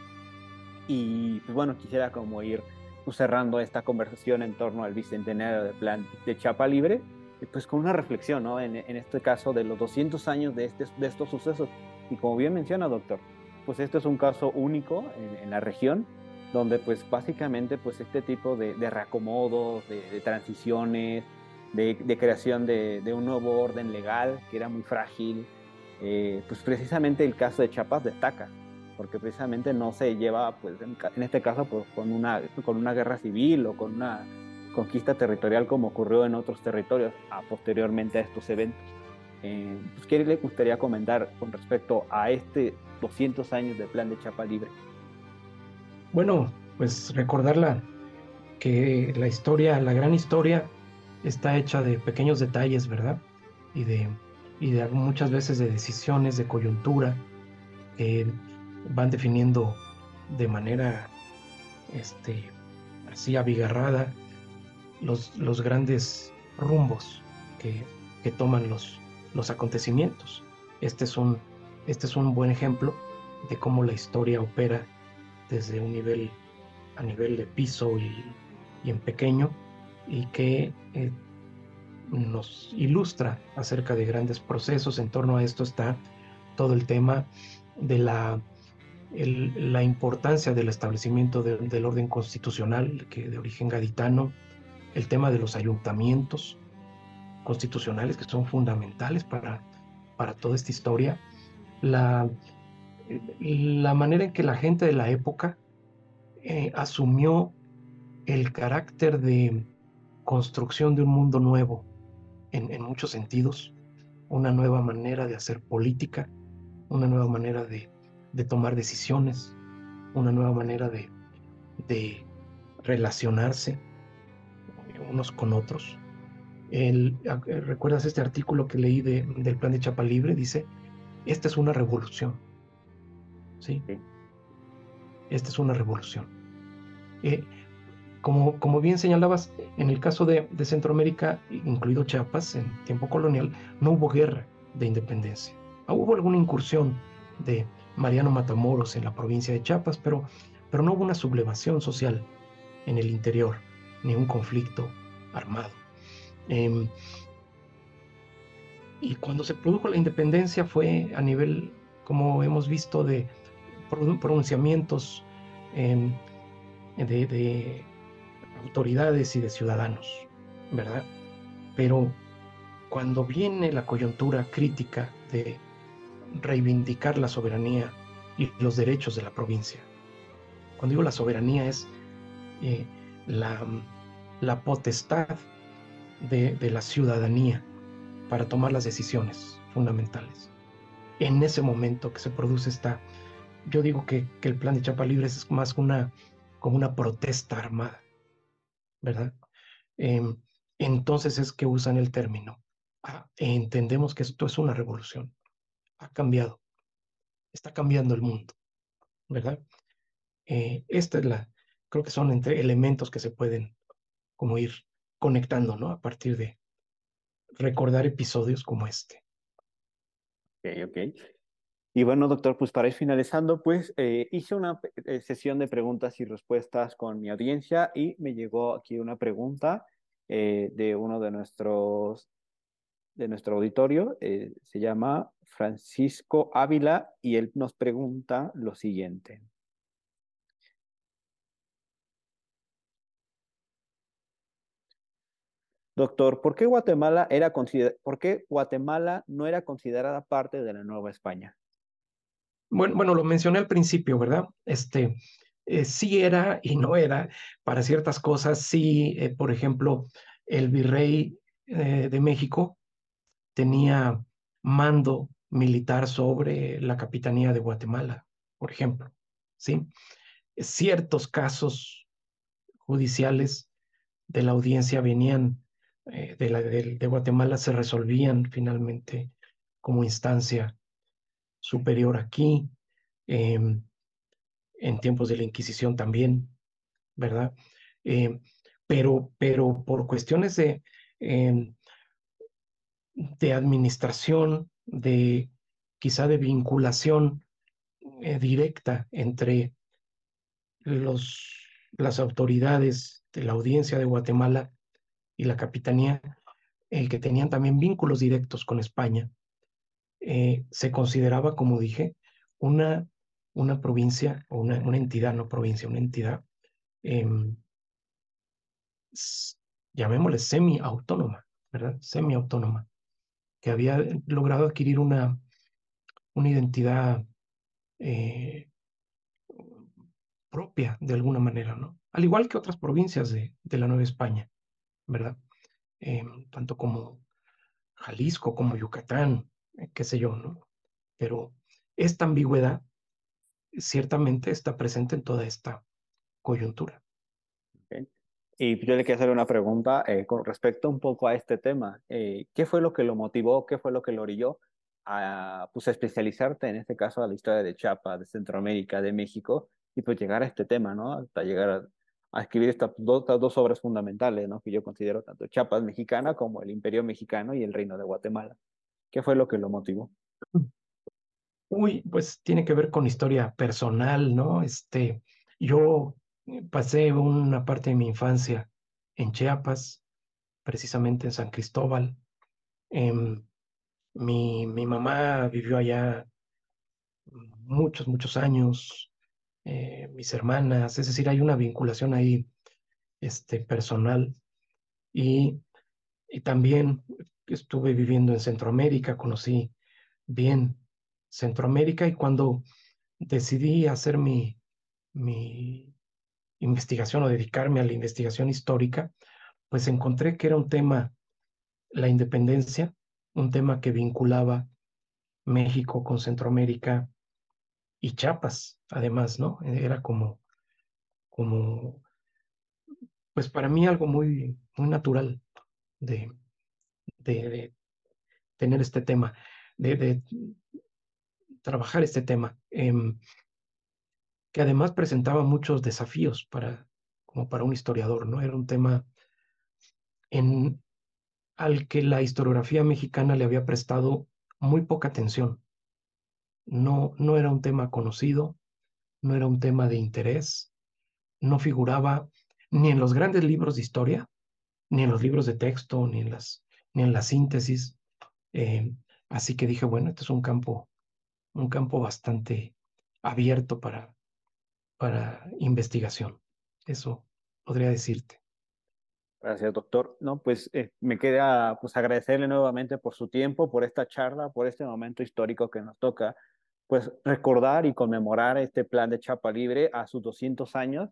Y pues bueno, quisiera como ir pues, cerrando esta conversación en torno al bicentenario de plan de Chapa Libre, pues con una reflexión, ¿no? En, en este caso de los 200 años de, este, de estos sucesos. Y como bien menciona, doctor, pues este es un caso único en, la región, donde pues básicamente pues este tipo de, reacomodos, de, transiciones, de, creación de, un nuevo orden legal que era muy frágil, eh, pues precisamente el caso de Chiapas destaca, porque precisamente no se lleva, pues en, este caso, pues, con, una, con una guerra civil o con una conquista territorial como ocurrió en otros territorios a, posteriormente a estos eventos. Eh, pues, ¿Qué le gustaría comentar con respecto a este 200 años de plan de Chapa Libre? Bueno, pues recordarla que la historia, la gran historia, está hecha de pequeños detalles, ¿verdad? Y de, y de muchas veces de decisiones, de coyuntura, que van definiendo de manera este, así abigarrada los, los grandes rumbos que, que toman los, los acontecimientos. Este es un este es un buen ejemplo de cómo la historia opera desde un nivel a nivel de piso y, en pequeño y que eh, nos ilustra acerca de grandes procesos. En torno a esto está todo el tema de la, la importancia del establecimiento del orden constitucional que de origen gaditano, el tema de los ayuntamientos constitucionales que son fundamentales para, para toda esta historia la, la manera en que la gente de la época eh, asumió el carácter de construcción de un mundo nuevo en, muchos sentidos, una nueva manera de hacer política, una nueva manera de, tomar decisiones, una nueva manera de, de relacionarse unos con otros. ¿Recuerdas este artículo que leí del plan de Chapa Libre? Dice, esta es una revolución. ¿Sí? Esta es una revolución. Eh, como, como, bien señalabas, en el caso de, Centroamérica, incluido Chiapas, en tiempo colonial, no hubo guerra de independencia. Ah, hubo alguna incursión de Mariano Matamoros en la provincia de Chiapas, pero, pero no hubo una sublevación social en el interior, ni un conflicto armado. Em, y cuando se produjo la independencia fue a nivel, como hemos visto, de pronunciamientos em, de, autoridades y de ciudadanos, ¿verdad? Pero cuando viene la coyuntura crítica de reivindicar la soberanía y los derechos de la provincia. Cuando digo la soberanía es eh, la, la, potestad de, de la ciudadanía para tomar las decisiones fundamentales. En ese momento que se produce esta, yo digo que, que el plan de Chapa Libres es más una, como una protesta armada, ¿verdad? Em, entonces es que usan el término. Ah, entendemos que esto es una revolución. Ha cambiado. Está cambiando el mundo, ¿verdad? Eh, esta es la, creo que son entre elementos que se pueden como ir conectando, ¿no? A partir de recordar episodios como este. Ok, ok. Y bueno, doctor, pues para ir finalizando, pues eh, hice una eh, sesión de preguntas y respuestas con mi audiencia y me llegó aquí una pregunta eh, de uno de nuestros de nuestro auditorio. se llama Francisco Ávila y él nos pregunta lo siguiente. Doctor, ¿por qué Guatemala, era ¿por qué Guatemala no era considerada parte de la Nueva España? Bueno, bueno, lo mencioné al principio, ¿verdad? Este, eh, sí era y no era para ciertas cosas. Sí, eh, por ejemplo, el virrey eh, de México tenía mando militar sobre la capitanía de Guatemala, por ejemplo. ¿sí? Ciertos casos judiciales de la audiencia venían de, la, de Guatemala, se resolvían finalmente como instancia superior aquí, em, en tiempos de la Inquisición también, ¿verdad? Em, pero, pero por cuestiones de, em, de administración, de quizá de vinculación eh, directa entre los, las autoridades de la audiencia de Guatemala y la capitanía, el que tenían también vínculos directos con España, eh, se consideraba, como dije, una, una provincia o una, una entidad, no provincia, una entidad, eh, llamémosle semi-autónoma, ¿verdad? Semi-autónoma, que había logrado adquirir una, una identidad eh, propia de alguna manera, ¿no? Al igual que otras provincias de, de la Nueva España, ¿verdad? Em, tanto como Jalisco, como Yucatán, qué sé yo, ¿no? Pero esta ambigüedad ciertamente está presente en toda esta coyuntura. Y yo le quiero hacer una pregunta eh, con respecto un poco a este tema. Eh, ¿Qué fue lo que lo motivó, qué fue lo que lo orilló a pues, especializarte, en este caso, a la historia de Chiapas, de Centroamérica, de México, y pues llegar a este tema, ¿no? Hasta llegar a, escribir estas dos, dos, obras fundamentales, ¿no? Que yo considero tanto Chiapas mexicana como el Imperio mexicano y el Reino de Guatemala. ¿Qué fue lo que lo motivó? Uy, pues tiene que ver con historia personal, ¿no? Este, yo pasé una parte de mi infancia en Chiapas, precisamente en San Cristóbal. Em, mi, mi, mamá vivió allá muchos, muchos años, eh, mis hermanas, es decir, hay una vinculación ahí este, personal. Y, y también estuve viviendo en Centroamérica, conocí bien Centroamérica y cuando decidí hacer mi, mi investigación o dedicarme a la investigación histórica, pues encontré que era un tema, la independencia, un tema que vinculaba México con Centroamérica y Chiapas, además, ¿no? Era como, como, pues para mí algo muy, muy natural de, de, tener este tema, de, trabajar este tema, em, que además presentaba muchos desafíos para, como para un historiador, ¿no? Era un tema en, al que la historiografía mexicana le había prestado muy poca atención. No, no era un tema conocido, no era un tema de interés, no figuraba ni en los grandes libros de historia, ni en los libros de texto, ni en las ni en la síntesis. Eh, así que dije, bueno, este es un campo, un campo bastante abierto para, para investigación. Eso podría decirte. Gracias, doctor. No, pues eh, me queda pues agradecerle nuevamente por su tiempo, por esta charla, por este momento histórico que nos toca pues recordar y conmemorar este plan de Chapa Libre a sus 200 años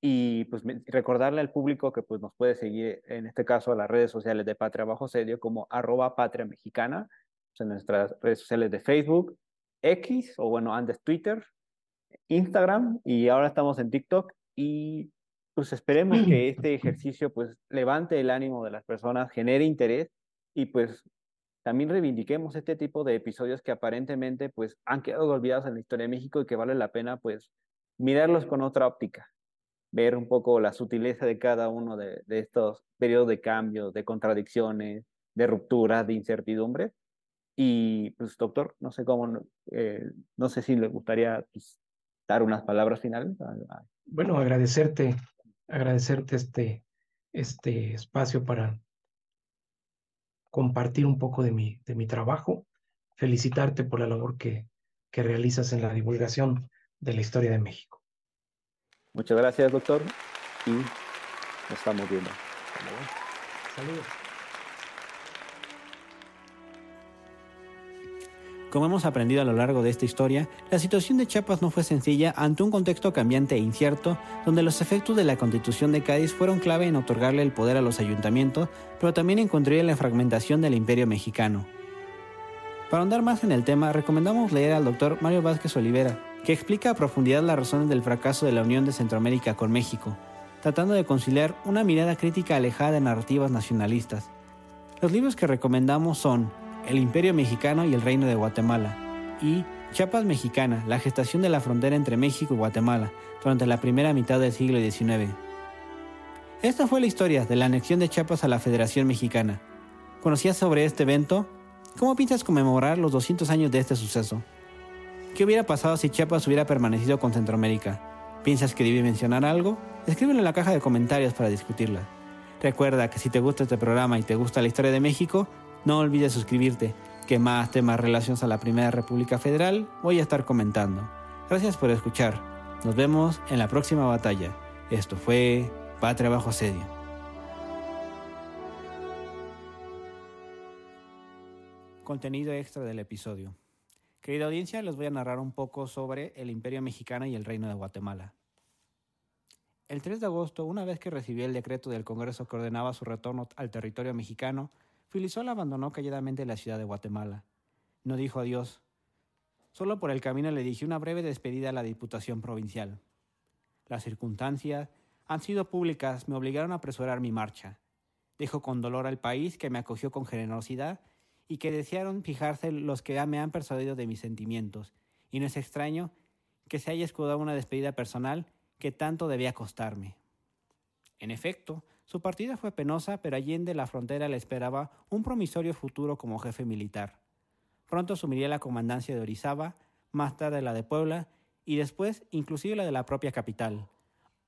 y pues recordarle al público que pues nos puede seguir en este caso a las redes sociales de Patria Bajo Sedio como arroba Patria Mexicana, pues, en nuestras redes sociales de Facebook, X o bueno, antes Twitter, Instagram y ahora estamos en TikTok y pues esperemos que este ejercicio pues levante el ánimo de las personas, genere interés y pues también reivindiquemos este tipo de episodios que aparentemente pues han quedado olvidados en la historia de México y que vale la pena pues mirarlos con otra óptica, ver un poco la sutileza de cada uno de, estos periodos de cambio, de contradicciones, de rupturas, de incertidumbre. Y pues doctor, no sé cómo, eh, no sé si le gustaría pues, dar unas palabras finales. Bueno, agradecerte, agradecerte este, este espacio para compartir un poco de mi, de mi trabajo, felicitarte por la labor que, que realizas en la divulgación de la historia de México. Muchas gracias, doctor, y nos estamos viendo. Saludos. Como hemos aprendido a lo largo de esta historia, la situación de Chiapas no fue sencilla ante un contexto cambiante e incierto, donde los efectos de la constitución de Cádiz fueron clave en otorgarle el poder a los ayuntamientos, pero también en contribuir la fragmentación del imperio mexicano. Para ahondar más en el tema, recomendamos leer al doctor Mario Vázquez Olivera, que explica a profundidad las razones del fracaso de la Unión de Centroamérica con México, tratando de conciliar una mirada crítica alejada de narrativas nacionalistas. Los libros que recomendamos son el Imperio Mexicano y el Reino de Guatemala, y Chiapas Mexicana, la gestación de la frontera entre México y Guatemala durante la primera mitad del siglo XIX. Esta fue la historia de la anexión de Chiapas a la Federación Mexicana. ¿Conocías sobre este evento? ¿Cómo piensas conmemorar los 200 años de este suceso? ¿Qué hubiera pasado si Chiapas hubiera permanecido con Centroamérica? ¿Piensas que debí mencionar algo? Escríbelo en la caja de comentarios para discutirla. Recuerda que si te gusta este programa y te gusta la historia de México, no olvides suscribirte, que más temas relacionados a la Primera República Federal voy a estar comentando. Gracias por escuchar. Nos vemos en la próxima batalla. Esto fue Patria bajo asedio. Contenido extra del episodio. Querida audiencia, les voy a narrar un poco sobre el Imperio Mexicano y el Reino de Guatemala. El 3 de agosto, una vez que recibió el decreto del Congreso que ordenaba su retorno al territorio mexicano, Filisol abandonó calladamente la ciudad de Guatemala. No dijo adiós. Solo por el camino le dije una breve despedida a la Diputación Provincial. Las circunstancias han sido públicas, me obligaron a apresurar mi marcha. Dejo con dolor al país que me acogió con generosidad y que desearon fijarse los que me han persuadido de mis sentimientos, y no es extraño que se haya escudado una despedida personal que tanto debía costarme. En efecto, su partida fue penosa, pero allende la frontera le esperaba un promisorio futuro como jefe militar. Pronto asumiría la comandancia de Orizaba, más tarde la de Puebla y después inclusive la de la propia capital.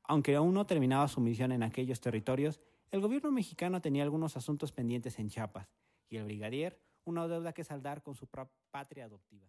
Aunque aún no terminaba su misión en aquellos territorios, el gobierno mexicano tenía algunos asuntos pendientes en Chiapas y el brigadier una deuda que saldar con su patria adoptiva.